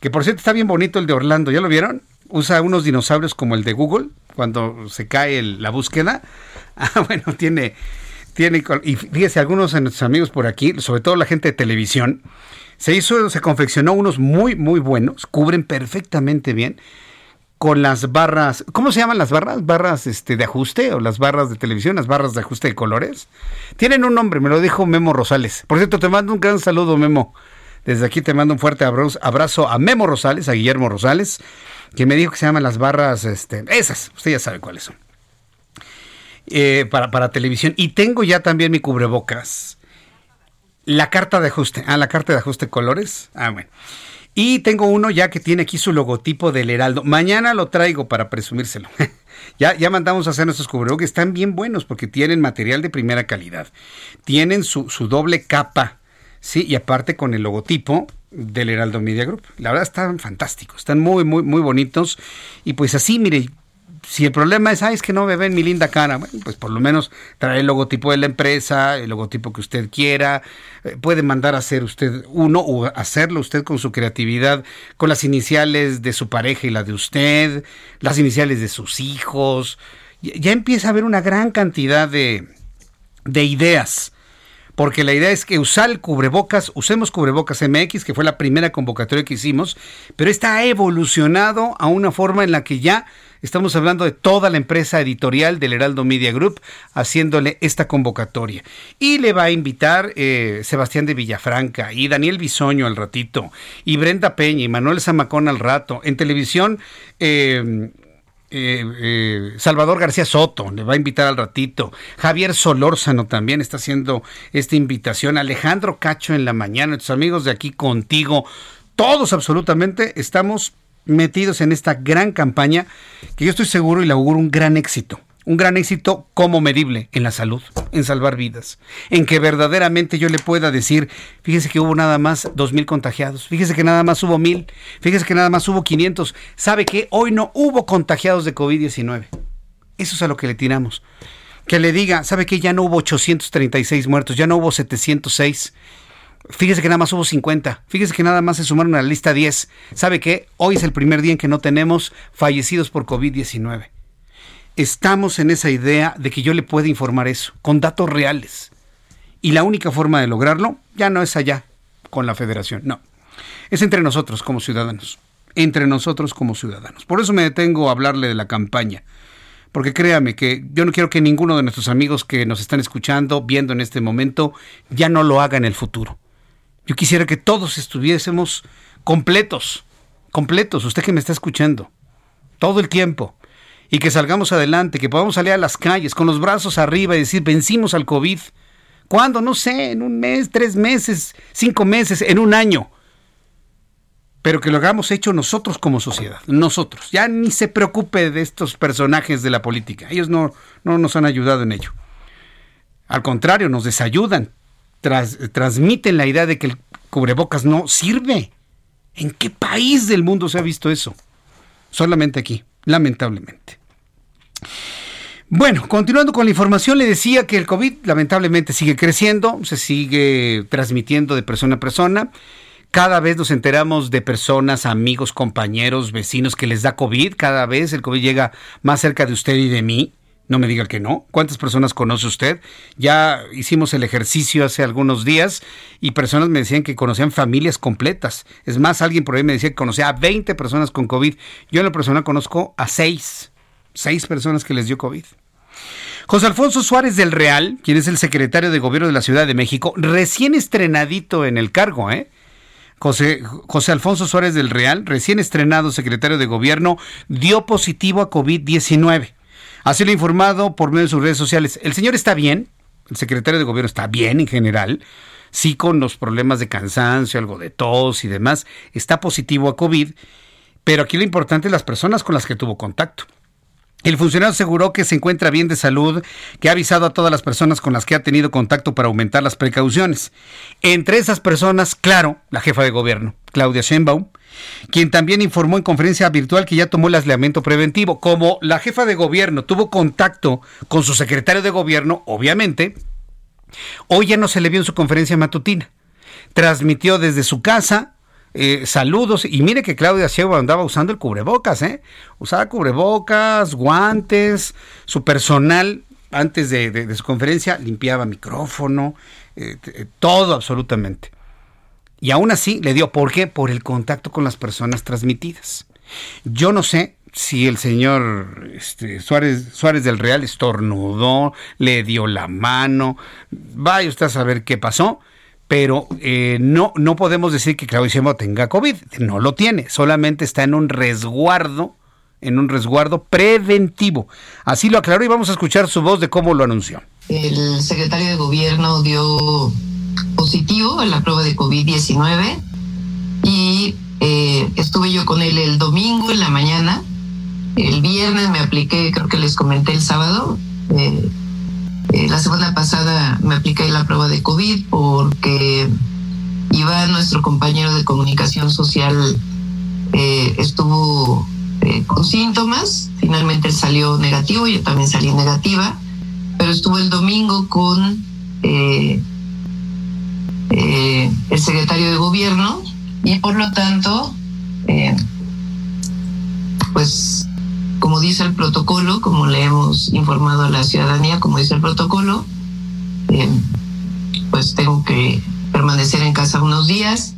que por cierto está bien bonito el de Orlando, ¿ya lo vieron? Usa unos dinosaurios como el de Google cuando se cae la búsqueda. Ah, bueno, tiene tiene y fíjese algunos de nuestros amigos por aquí, sobre todo la gente de televisión, se hizo se confeccionó unos muy muy buenos, cubren perfectamente bien con las barras, ¿cómo se llaman las barras? ¿Barras este, de ajuste o las barras de televisión, las barras de ajuste de colores? Tienen un nombre, me lo dijo Memo Rosales. Por cierto, te mando un gran saludo, Memo. Desde aquí te mando un fuerte abrazo a Memo Rosales, a Guillermo Rosales, que me dijo que se llaman las barras, este, esas, usted ya sabe cuáles son. Eh, para, para televisión. Y tengo ya también mi cubrebocas. La carta de ajuste. Ah, la carta de ajuste colores. Ah, bueno. Y tengo uno ya que tiene aquí su logotipo del Heraldo. Mañana lo traigo para presumírselo. ya, ya mandamos a hacer nuestros cubrebocas. Están bien buenos porque tienen material de primera calidad. Tienen su, su doble capa. Sí, y aparte con el logotipo del Heraldo Media Group. La verdad están fantásticos, están muy, muy, muy bonitos. Y pues así, mire, si el problema es, ay, es que no me ven mi linda cara, bueno, pues por lo menos trae el logotipo de la empresa, el logotipo que usted quiera, eh, puede mandar a hacer usted uno o hacerlo usted con su creatividad, con las iniciales de su pareja y la de usted, las iniciales de sus hijos. Ya empieza a haber una gran cantidad de, de ideas porque la idea es que usar cubrebocas, usemos cubrebocas MX, que fue la primera convocatoria que hicimos, pero esta ha evolucionado a una forma en la que ya estamos hablando de toda la empresa editorial del Heraldo Media Group haciéndole esta convocatoria. Y le va a invitar eh, Sebastián de Villafranca y Daniel Bisoño al ratito, y Brenda Peña y Manuel Zamacón al rato. En televisión, eh, eh, eh, Salvador García Soto le va a invitar al ratito. Javier Solórzano también está haciendo esta invitación. Alejandro Cacho en la mañana. Nuestros amigos de aquí contigo. Todos absolutamente estamos metidos en esta gran campaña que yo estoy seguro y le auguro un gran éxito un gran éxito como medible en la salud, en salvar vidas, en que verdaderamente yo le pueda decir, fíjese que hubo nada más dos mil contagiados, fíjese que nada más hubo mil, fíjese que nada más hubo 500, sabe que hoy no hubo contagiados de COVID-19. Eso es a lo que le tiramos. Que le diga, sabe que ya no hubo 836 muertos, ya no hubo 706. Fíjese que nada más hubo 50. Fíjese que nada más se sumaron a la lista 10. ¿Sabe qué? Hoy es el primer día en que no tenemos fallecidos por COVID-19 estamos en esa idea de que yo le pueda informar eso, con datos reales. Y la única forma de lograrlo ya no es allá, con la federación, no. Es entre nosotros como ciudadanos, entre nosotros como ciudadanos. Por eso me detengo a hablarle de la campaña. Porque créame que yo no quiero que ninguno de nuestros amigos que nos están escuchando, viendo en este momento, ya no lo haga en el futuro. Yo quisiera que todos estuviésemos completos, completos, usted que me está escuchando, todo el tiempo, y que salgamos adelante, que podamos salir a las calles con los brazos arriba y decir, vencimos al COVID. ¿Cuándo? No sé, en un mes, tres meses, cinco meses, en un año. Pero que lo hagamos hecho nosotros como sociedad, nosotros. Ya ni se preocupe de estos personajes de la política. Ellos no, no nos han ayudado en ello. Al contrario, nos desayudan. transmiten la idea de que el cubrebocas no sirve. ¿En qué país del mundo se ha visto eso? Solamente aquí lamentablemente. Bueno, continuando con la información, le decía que el COVID lamentablemente sigue creciendo, se sigue transmitiendo de persona a persona. Cada vez nos enteramos de personas, amigos, compañeros, vecinos que les da COVID. Cada vez el COVID llega más cerca de usted y de mí. No me diga que no. ¿Cuántas personas conoce usted? Ya hicimos el ejercicio hace algunos días y personas me decían que conocían familias completas. Es más, alguien por ahí me decía que conocía a 20 personas con COVID. Yo en la persona conozco a 6. Seis personas que les dio COVID. José Alfonso Suárez del Real, quien es el secretario de Gobierno de la Ciudad de México, recién estrenadito en el cargo, ¿eh? José, José Alfonso Suárez del Real, recién estrenado secretario de Gobierno, dio positivo a COVID-19. Así lo ha informado por medio de sus redes sociales. El señor está bien, el secretario de Gobierno está bien en general, sí con los problemas de cansancio, algo de tos y demás, está positivo a COVID, pero aquí lo importante es las personas con las que tuvo contacto. El funcionario aseguró que se encuentra bien de salud, que ha avisado a todas las personas con las que ha tenido contacto para aumentar las precauciones. Entre esas personas, claro, la jefa de gobierno, Claudia Sheinbaum, quien también informó en conferencia virtual que ya tomó el aislamiento preventivo. Como la jefa de gobierno tuvo contacto con su secretario de gobierno, obviamente, hoy ya no se le vio en su conferencia matutina. Transmitió desde su casa eh, saludos. Y mire que Claudia Sheinbaum andaba usando el cubrebocas, ¿eh? Usaba cubrebocas, guantes, su personal antes de, su conferencia limpiaba micrófono, eh, todo absolutamente. Y aún así le dio, ¿por qué? Por el contacto con las personas transmitidas. Yo no sé si el señor este, Suárez, Suárez del Real estornudó, le dio la mano, vaya usted a saber qué pasó, pero eh, no, no podemos decir que Claudio Sheinbaum tenga COVID, no lo tiene, solamente está en un resguardo, en un resguardo preventivo. Así lo aclaró y vamos a escuchar su voz de cómo lo anunció. El secretario de gobierno dio positivo a la prueba de COVID-19 y eh, estuve yo con él el domingo en la mañana. El viernes me apliqué, creo que les comenté el sábado. Eh, eh, la semana pasada me apliqué la prueba de COVID porque Iván, nuestro compañero de comunicación social, eh, estuvo eh, con síntomas. Finalmente él salió negativo, yo también salí negativa, pero estuvo el domingo con el secretario de gobierno y por lo tanto, pues como dice el protocolo, como le hemos informado a la ciudadanía, como dice el protocolo, eh, pues tengo que permanecer en casa unos días.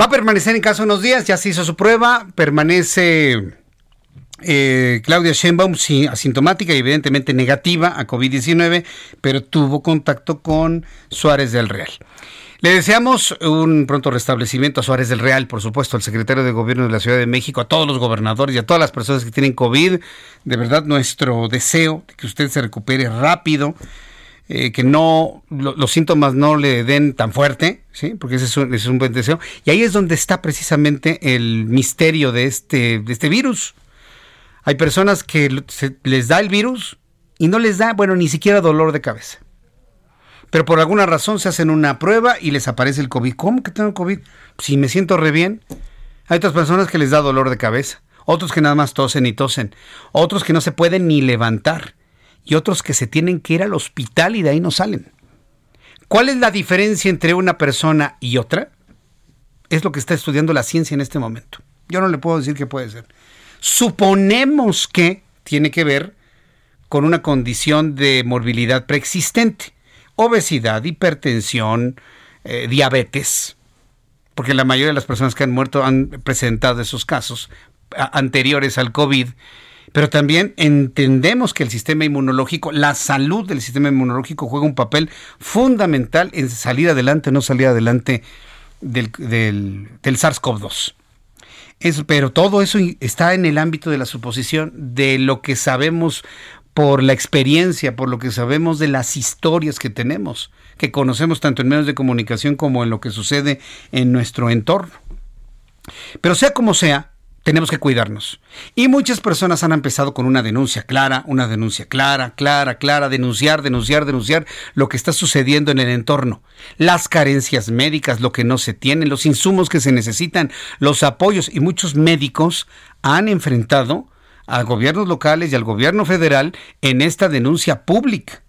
Va a permanecer en casa unos días, ya se hizo su prueba, permanece eh, Claudia Sheinbaum sí, asintomática y evidentemente negativa a COVID-19, pero tuvo contacto con Suárez del Real. Le deseamos un pronto restablecimiento a Suárez del Real, por supuesto, al secretario de Gobierno de la Ciudad de México, a todos los gobernadores y a todas las personas que tienen COVID. De verdad, nuestro deseo de que usted se recupere rápido, eh, que no los síntomas no le den tan fuerte, ¿sí? porque ese es, un, es, un, buen deseo. Y ahí es donde está precisamente el misterio de este, de este virus. Hay personas que les da el virus y no les da, bueno, ni siquiera dolor de cabeza pero por alguna razón se hacen una prueba y les aparece el COVID. ¿Cómo que tengo COVID? Si me siento re bien. Hay otras personas que les da dolor de cabeza, otros que nada más tosen y tosen, otros que no se pueden ni levantar y otros que se tienen que ir al hospital y de ahí no salen. ¿Cuál es la diferencia entre una persona y otra? Es lo que está estudiando la ciencia en este momento. Yo no le puedo decir qué puede ser. Suponemos que tiene que ver con una condición de morbilidad preexistente. Obesidad, hipertensión, eh, diabetes, porque la mayoría de las personas que han muerto han presentado esos casos anteriores al COVID, pero también entendemos que el sistema inmunológico, la salud del sistema inmunológico juega un papel fundamental en salir adelante o no salir adelante del, del, del SARS-CoV-2. Pero todo eso está en el ámbito de la suposición de lo que sabemos por la experiencia, por lo que sabemos de las historias que tenemos, que conocemos tanto en medios de comunicación como en lo que sucede en nuestro entorno. Pero sea como sea, tenemos que cuidarnos. Y muchas personas han empezado con una denuncia clara, una denuncia clara, clara, clara, denunciar, denunciar, denunciar lo que está sucediendo en el entorno. Las carencias médicas, lo que no se tiene, los insumos que se necesitan, los apoyos. Y muchos médicos han enfrentado a gobiernos locales y al gobierno federal en esta denuncia pública.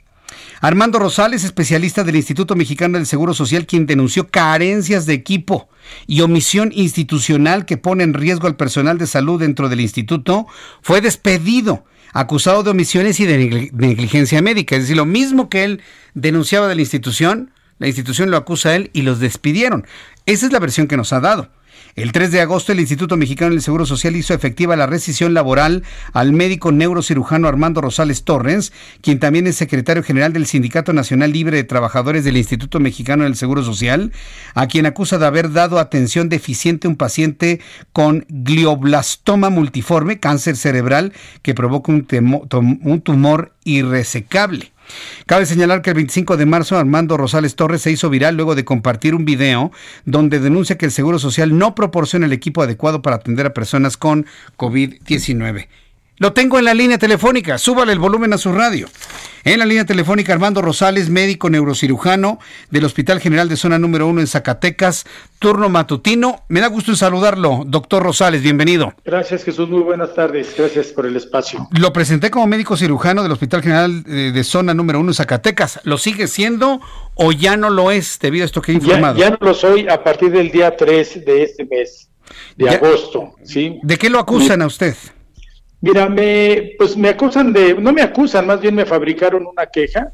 Armando Rosales, especialista del Instituto Mexicano del Seguro Social, quien denunció carencias de equipo y omisión institucional que pone en riesgo al personal de salud dentro del instituto, fue despedido, acusado de omisiones y de negligencia médica. Es decir, lo mismo que él denunciaba de la institución, la institución lo acusa a él y los despidieron. Esa es la versión que nos ha dado. El 3 de agosto, el Instituto Mexicano del Seguro Social hizo efectiva la rescisión laboral al médico neurocirujano Armando Rosales Torres, quien también es secretario general del Sindicato Nacional Libre de Trabajadores del Instituto Mexicano del Seguro Social, a quien acusa de haber dado atención deficiente a un paciente con glioblastoma multiforme, cáncer cerebral, que provoca un, un tumor irresecable. Cabe señalar que el 25 de marzo Armando Rosales Torres se hizo viral luego de compartir un video donde denuncia que el Seguro Social no proporciona el equipo adecuado para atender a personas con COVID-19. Lo tengo en la línea telefónica, súbale el volumen a su radio. En la línea telefónica Armando Rosales, médico neurocirujano del Hospital General de Zona Número 1 en Zacatecas, turno matutino. Me da gusto saludarlo, doctor Rosales, bienvenido. Gracias Jesús, muy buenas tardes, gracias por el espacio. Lo presenté como médico cirujano del Hospital General de Zona Número 1 en Zacatecas. ¿Lo sigue siendo o ya no lo es debido a esto que he informado? Ya, no lo soy a partir del día 3 de este mes, de agosto. ¿sí? ¿De qué lo acusan a usted? Mira, me, pues me acusan de, no me acusan, más bien me fabricaron una queja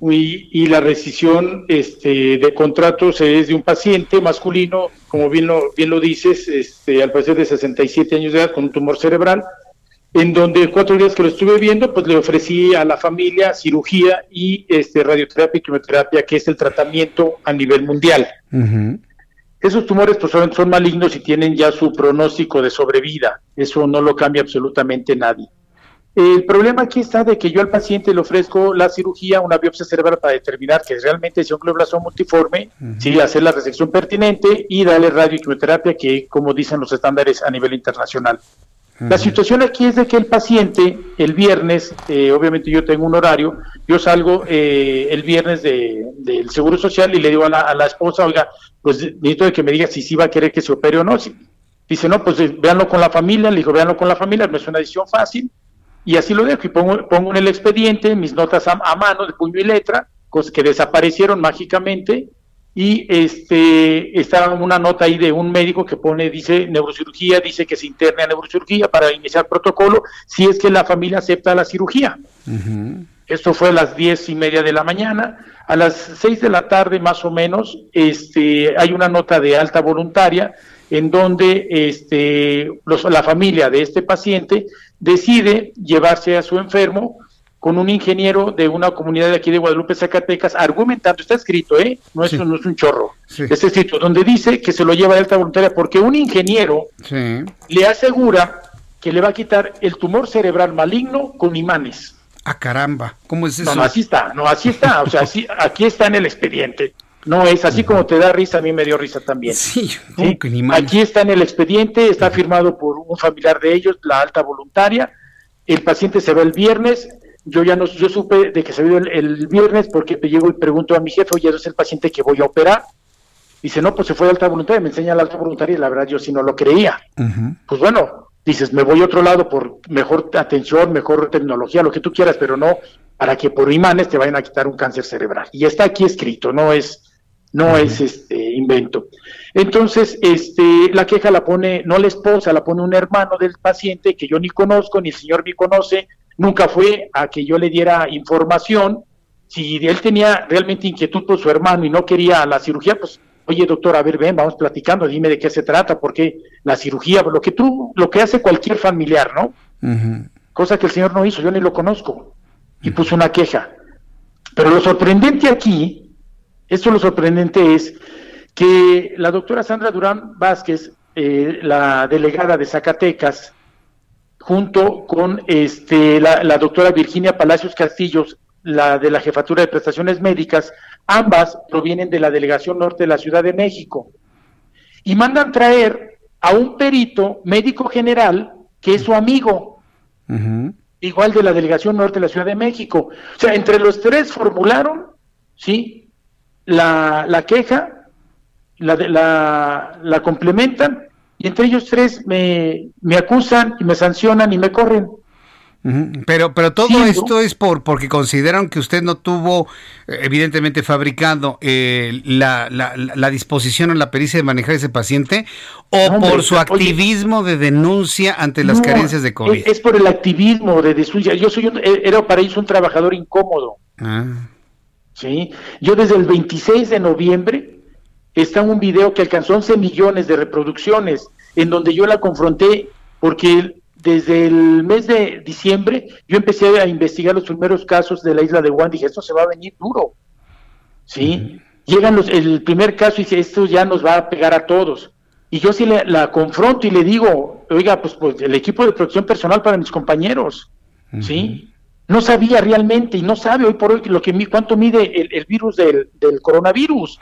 y, la rescisión este, de contratos es de un paciente masculino, como bien lo, bien lo dices, este, al parecer de 67 años de edad con un tumor cerebral, en donde cuatro días que lo estuve viendo, pues le ofrecí a la familia cirugía y este, radioterapia y quimioterapia, que es el tratamiento a nivel mundial. Esos tumores pues, son, malignos y tienen ya su pronóstico de sobrevida. Eso no lo cambia absolutamente nadie. El problema aquí está de que yo al paciente le ofrezco la cirugía, una biopsia cerebral para determinar que realmente es un glioblastoma multiforme, sí, hacer la resección pertinente y darle radioquimioterapia que, como dicen los estándares a nivel internacional. La situación aquí es de que el paciente el viernes, eh, obviamente yo tengo un horario, yo salgo eh, el viernes del Seguro Social y le digo a la, a la, esposa, oiga, pues necesito de que me diga si sí va a querer que se opere o no. dice, no, pues véanlo con la familia, le digo, véanlo con la familia, no es una decisión fácil, y así lo dejo y pongo, pongo en el expediente mis notas a, a mano de puño y letra, cosas que desaparecieron mágicamente, y este está una nota ahí de un médico que pone, dice neurocirugía, dice que se interne a neurocirugía para iniciar protocolo si es que la familia acepta la cirugía. Esto fue a las diez y media de la mañana. A las seis de la tarde más o menos, este, hay una nota de alta voluntaria en donde este, la familia de este paciente decide llevarse a su enfermo con un ingeniero de una comunidad de aquí de Guadalupe, Zacatecas, argumentando, está escrito, ¿eh? No es, no es un chorro, está escrito, donde dice que se lo lleva de alta voluntaria porque un ingeniero le asegura que le va a quitar el tumor cerebral maligno con imanes. Ah, caramba, ¿cómo es eso? No, así está, no, así está, o sea, así, aquí está en el expediente. No es así como te da risa, a mí me dio risa también. Sí, Aquí está en el expediente, está firmado por un familiar de ellos, la alta voluntaria. El paciente se va el viernes, yo ya no, yo supe de que se vio el, viernes porque me llego y pregunto a mi jefe, oye, es el paciente que voy a operar. Dice, no, pues se fue de alta voluntaria, me enseña la alta voluntaria y la verdad yo sí no lo creía. Pues bueno, dices, me voy a otro lado por mejor atención, mejor tecnología, lo que tú quieras, pero no para que por imanes te vayan a quitar un cáncer cerebral. Y está aquí escrito, no es, no es este invento. Entonces, este, la queja la pone, no la esposa, la pone un hermano del paciente que yo ni conozco, ni el señor me conoce, nunca fue a que yo le diera información. Si él tenía realmente inquietud por su hermano y no quería la cirugía, pues, oye doctor, a ver, ven, vamos platicando, dime de qué se trata, porque la cirugía, lo que tú, lo que hace cualquier familiar, ¿no? Cosa que el señor no hizo, yo ni lo conozco. Y puso una queja. Pero lo sorprendente aquí, esto lo sorprendente es que la doctora Sandra Durán Vázquez, eh, la delegada de Zacatecas, junto con este, la, doctora Virginia Palacios Castillos, la de la Jefatura de Prestaciones Médicas, ambas provienen de la Delegación Norte de la Ciudad de México, y mandan traer a un perito médico general que es su amigo, igual de la Delegación Norte de la Ciudad de México. O sea, entre los tres formularon, ¿sí? La, la queja, la, la, la complementan y entre ellos tres me, me acusan y me sancionan y me corren. Pero, pero todo esto es por porque consideran que usted no tuvo, evidentemente, fabricado eh, la, la, la, disposición o la pericia de manejar ese paciente, o por su activismo de denuncia ante las carencias de COVID. Es, por el activismo de denuncia. Yo soy un, eh, era para ellos un trabajador incómodo. Ah. Sí, yo desde el 26 de noviembre está un video que alcanzó 11 millones de reproducciones, en donde yo la confronté porque desde el mes de diciembre yo empecé a investigar los primeros casos de la isla de Wuhan, dije, esto se va a venir duro, ¿sí? Llegan los, el primer caso y dice, esto ya nos va a pegar a todos. Y yo sí la confronto y le digo, oiga, pues, pues, el equipo de protección personal para mis compañeros, ¿sí? No sabía realmente y no sabe hoy por hoy lo que cuánto mide el, virus del, coronavirus.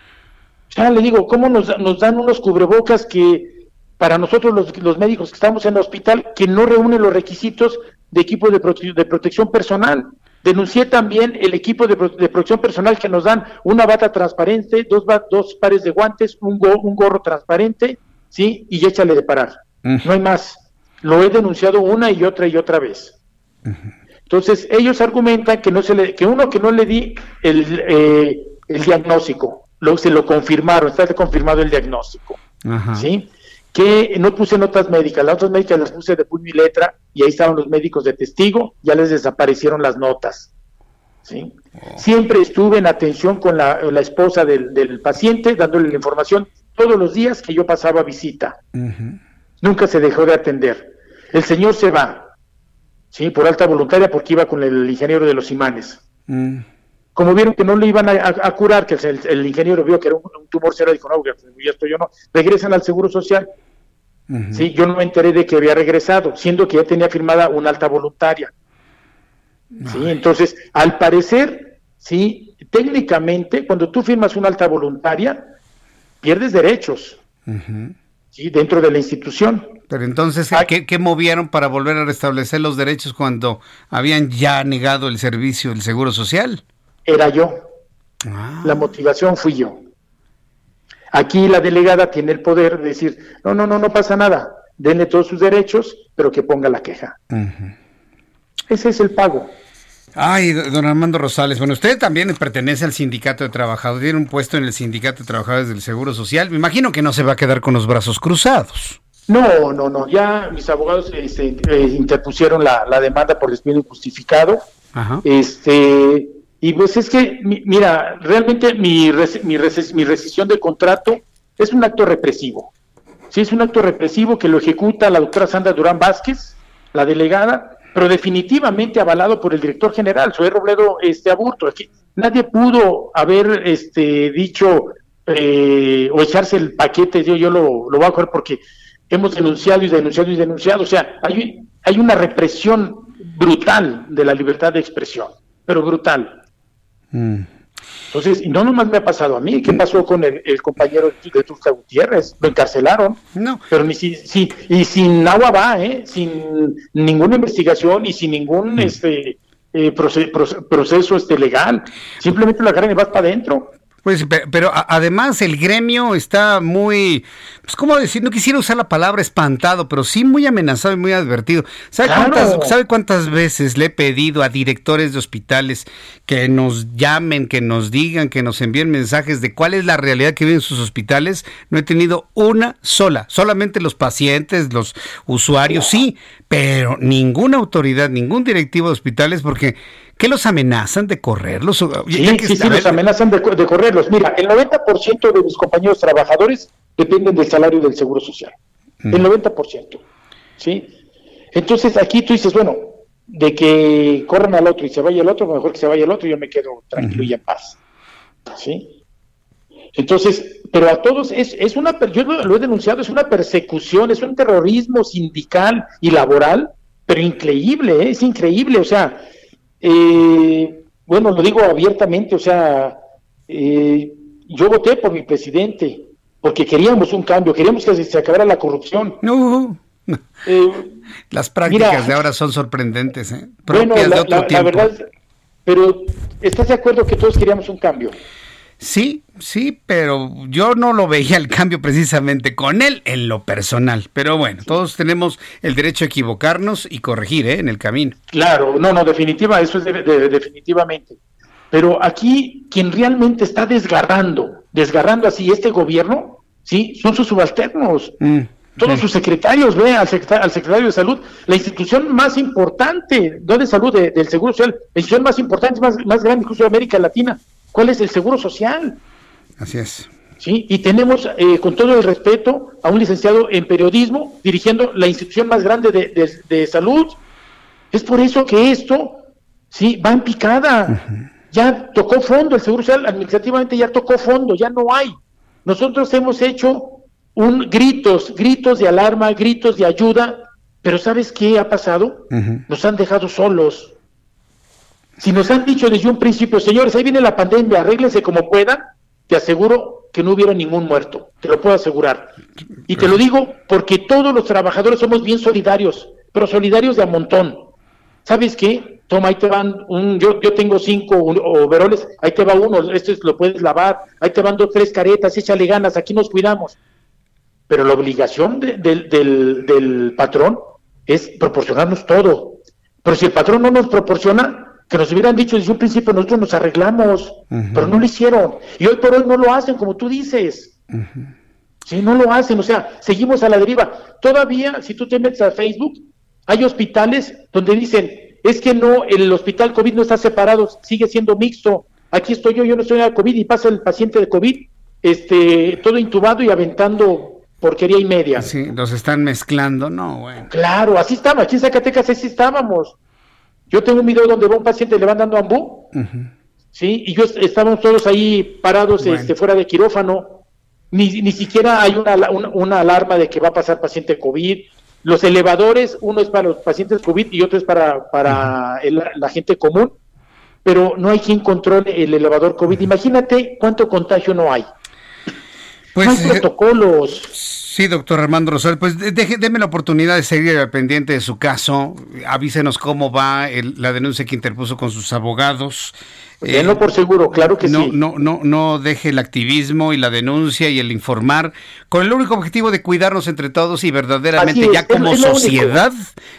Ya le digo, ¿cómo nos, nos dan unos cubrebocas que para nosotros los, los, médicos que estamos en el hospital, que no reúnen los requisitos de equipo de, de protección personal? Denuncié también el equipo de, protección personal que nos dan una bata transparente, dos, dos pares de guantes, un, un gorro transparente, ¿sí? Y échale de parar. No hay más. Lo he denunciado una y otra y otra vez. Entonces, ellos argumentan que no se le, que uno que no le di el, eh, el diagnóstico, lo, se lo confirmaron, está confirmado el diagnóstico. ¿Sí? Que no puse notas médicas, las notas médicas las puse de puño y letra y ahí estaban los médicos de testigo, ya les desaparecieron las notas. ¿sí? Oh. Siempre estuve en atención con la, la esposa del, del, paciente, dándole la información todos los días que yo pasaba visita. Nunca se dejó de atender. El señor se va, ¿sí? Por alta voluntaria porque iba con el ingeniero de los imanes. Mm. Como vieron que no le iban a, curar, que el, ingeniero vio que era un, tumor cero, dijo, no, ya estoy yo no, regresan al Seguro Social. Sí, yo no me enteré de que había regresado, siendo que ya tenía firmada una alta voluntaria. Sí, entonces, al parecer, sí, técnicamente, cuando tú firmas una alta voluntaria, pierdes derechos ¿sí? dentro de la institución. Pero entonces, ¿qué, movieron para volver a restablecer los derechos cuando habían ya negado el servicio del Seguro Social? Era yo. Ah. La motivación fui yo. Aquí la delegada tiene el poder de decir, no, no, no, no pasa nada, denle todos sus derechos, pero que ponga la queja. Ese es el pago. Ay, don Armando Rosales, bueno, usted también pertenece al sindicato de trabajadores, tiene un puesto en el sindicato de trabajadores del Seguro Social. Me imagino que no se va a quedar con los brazos cruzados. No, no, no. Ya mis abogados este, eh, interpusieron la, demanda por despido injustificado. Ajá. Este, y pues es que, mira, realmente mi, mi, rescisión de contrato es un acto represivo. Sí, es un acto represivo que lo ejecuta la doctora Sandra Durán Vázquez, la delegada, pero definitivamente avalado por el director general, Soy Robledo este, Aburto. Aquí nadie pudo haber este, dicho eh, o echarse el paquete, yo, yo lo, lo voy a coger porque hemos denunciado y denunciado y denunciado. O sea, hay, hay una represión brutal de la libertad de expresión, pero brutal. Mm. Entonces, y no nomás me ha pasado a mí, ¿qué pasó con el, compañero de Tuxtla Gutiérrez? Lo encarcelaron. No. Pero ni si, si, y sin agua va, ¿eh? Sin ninguna investigación y sin ningún mm. este eh, proceso este legal. Simplemente la agarran y vas para adentro. Pues, pero, además el gremio está muy, pues, ¿cómo decir? No quisiera usar la palabra espantado, pero sí muy amenazado y muy advertido. ¿Sabe, cuántas, ¿Sabe cuántas veces le he pedido a directores de hospitales que nos llamen, que nos digan, que nos envíen mensajes de cuál es la realidad que viven sus hospitales? No he tenido una sola, solamente los pacientes, los usuarios, sí, pero ninguna autoridad, ningún directivo de hospitales, porque ¿Qué los amenazan de correrlos? Sí, sí, sí, los amenazan de, correrlos. Mira, el 90% de mis compañeros trabajadores dependen del salario del Seguro Social. Mm. El 90%. ¿Sí? Entonces aquí tú dices, bueno, de que corran al otro y se vaya el otro, mejor que se vaya el otro y yo me quedo tranquilo y en paz. ¿Sí? Entonces, pero a todos es, es una, yo lo he denunciado, es una persecución, es un terrorismo sindical y laboral, pero increíble, ¿eh? es increíble, o sea, eh, bueno, lo digo abiertamente, o sea, eh, yo voté por mi presidente porque queríamos un cambio, queríamos que se acabara la corrupción. No. Eh, Las prácticas de ahora son sorprendentes, ¿eh? bueno, la verdad, pero ¿estás de acuerdo que todos queríamos un cambio? Sí, sí, pero yo no lo veía el cambio precisamente con él en lo personal. Pero bueno, todos tenemos el derecho a equivocarnos y corregir ¿eh? en el camino. Claro, no, no, definitiva, eso es definitivamente. Pero aquí quien realmente está desgarrando, desgarrando así este gobierno, sí, son sus subalternos. Mm, todos sus secretarios, ve al, secretario, de salud, la institución más importante, no de salud, del Seguro Social, la institución más importante, más, más grande incluso de América Latina, ¿Cuál es el seguro social? Así es. ¿sí? Y tenemos, eh, con todo el respeto, a un licenciado en periodismo dirigiendo la institución más grande de, salud. Es por eso que esto, sí, va en picada. Ya tocó fondo, el Seguro Social administrativamente ya tocó fondo, ya no hay. Nosotros hemos hecho un gritos, gritos de alarma, gritos de ayuda, pero ¿sabes qué ha pasado? Nos han dejado solos. Si nos han dicho desde un principio, señores, ahí viene la pandemia, arréglense como puedan, te aseguro que no hubiera ningún muerto, te lo puedo asegurar. Y te lo digo porque todos los trabajadores somos bien solidarios, pero solidarios de a montón. ¿Sabes qué? Toma, ahí te van, un, yo, yo tengo cinco overoles, ahí te va uno, esto lo puedes lavar, ahí te van dos, tres caretas, échale ganas, aquí nos cuidamos. Pero la obligación del, del patrón es proporcionarnos todo. Pero si el patrón no nos proporciona, que nos hubieran dicho desde un principio, nosotros nos arreglamos, pero no lo hicieron. Y hoy por hoy no lo hacen, como tú dices. Sí, no lo hacen, o sea, seguimos a la deriva. Todavía, si tú te metes a Facebook, hay hospitales donde dicen, es que no, el hospital COVID no está separado, sigue siendo mixto. Aquí estoy yo, yo no estoy en COVID y pasa el paciente de COVID, este, todo intubado y aventando porquería y media. Sí, los están mezclando, no, bueno. Claro, así estamos, aquí en Zacatecas así estábamos. Yo tengo un video donde va un paciente le van dando ambú, ¿sí? Y yo estábamos todos ahí parados este, fuera de quirófano. Ni, ni siquiera hay una, una, alarma de que va a pasar paciente COVID. Los elevadores, uno es para los pacientes COVID y otro es para, para la gente común, pero no hay quien controle el elevador COVID. Imagínate cuánto contagio no hay. Pues, no hay eh, protocolos. Sí, doctor Armando Rosal, pues déme la oportunidad de seguir pendiente de su caso. Avísenos cómo va la denuncia que interpuso con sus abogados. Tenlo eh, por seguro, claro que no, sí. No, no, no deje el activismo y la denuncia y el informar con el único objetivo de cuidarnos entre todos y verdaderamente ya como sociedad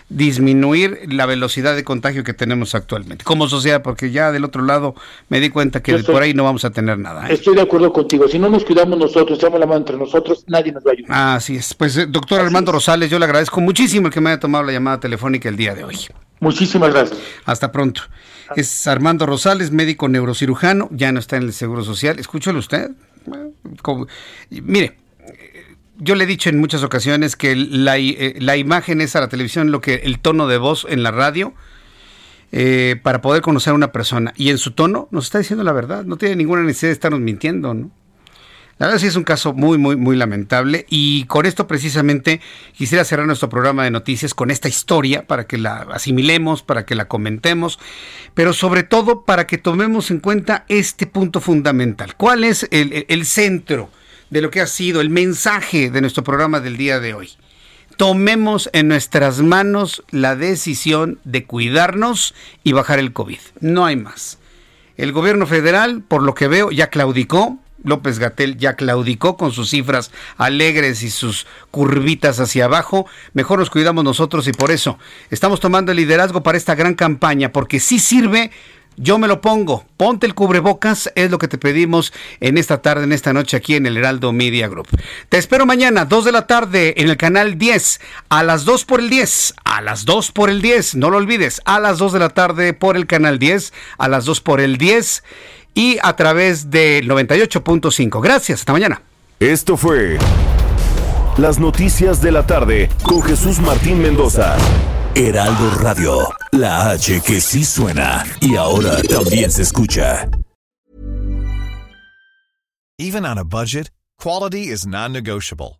disminuir la velocidad de contagio que tenemos actualmente. Como sociedad, porque ya del otro lado me di cuenta que por ahí no vamos a tener nada. ¿eh? Estoy de acuerdo contigo. Si no nos cuidamos nosotros, echamos la mano entre nosotros, nadie nos va a ayudar. Así es. Pues, eh, doctor Armando Rosales, yo le agradezco muchísimo el que me haya tomado la llamada telefónica el día de hoy. Muchísimas gracias. Hasta pronto. Es Armando Rosales, médico neurocirujano, ya no está en el Seguro Social. Escúchalo usted. mire, yo le he dicho en muchas ocasiones que la, eh, la, imagen es a la televisión lo que el tono de voz en la radio eh, para poder conocer a una persona. Y en su tono nos está diciendo la verdad. No tiene ninguna necesidad de estarnos mintiendo, ¿no? La verdad sí es un caso muy, muy, muy lamentable y con esto precisamente quisiera cerrar nuestro programa de noticias con esta historia para que la asimilemos, para que la comentemos, pero sobre todo para que tomemos en cuenta este punto fundamental. ¿Cuál es el, el centro de lo que ha sido el mensaje de nuestro programa del día de hoy? Tomemos en nuestras manos la decisión de cuidarnos y bajar el COVID. No hay más. El gobierno federal, por lo que veo, ya claudicó, López Gatel ya claudicó con sus cifras alegres y sus curvitas hacia abajo. Mejor nos cuidamos nosotros y por eso estamos tomando el liderazgo para esta gran campaña, porque sí sirve. Yo me lo pongo. Ponte el cubrebocas, es lo que te pedimos en esta tarde, en esta noche aquí en el Heraldo Media Group. Te espero mañana, 2 de la tarde, en el canal 10, a las 2 por el 10, a las 2 por el 10, no lo olvides, a las 2 de la tarde por el canal 10, a las 2 por el 10 y a través del 98.5. Gracias, hasta mañana. Esto fue Las Noticias de la Tarde con Jesús Martín Mendoza. Heraldo Radio, la H que sí suena y ahora también se escucha. Even on a budget, quality is non-negotiable.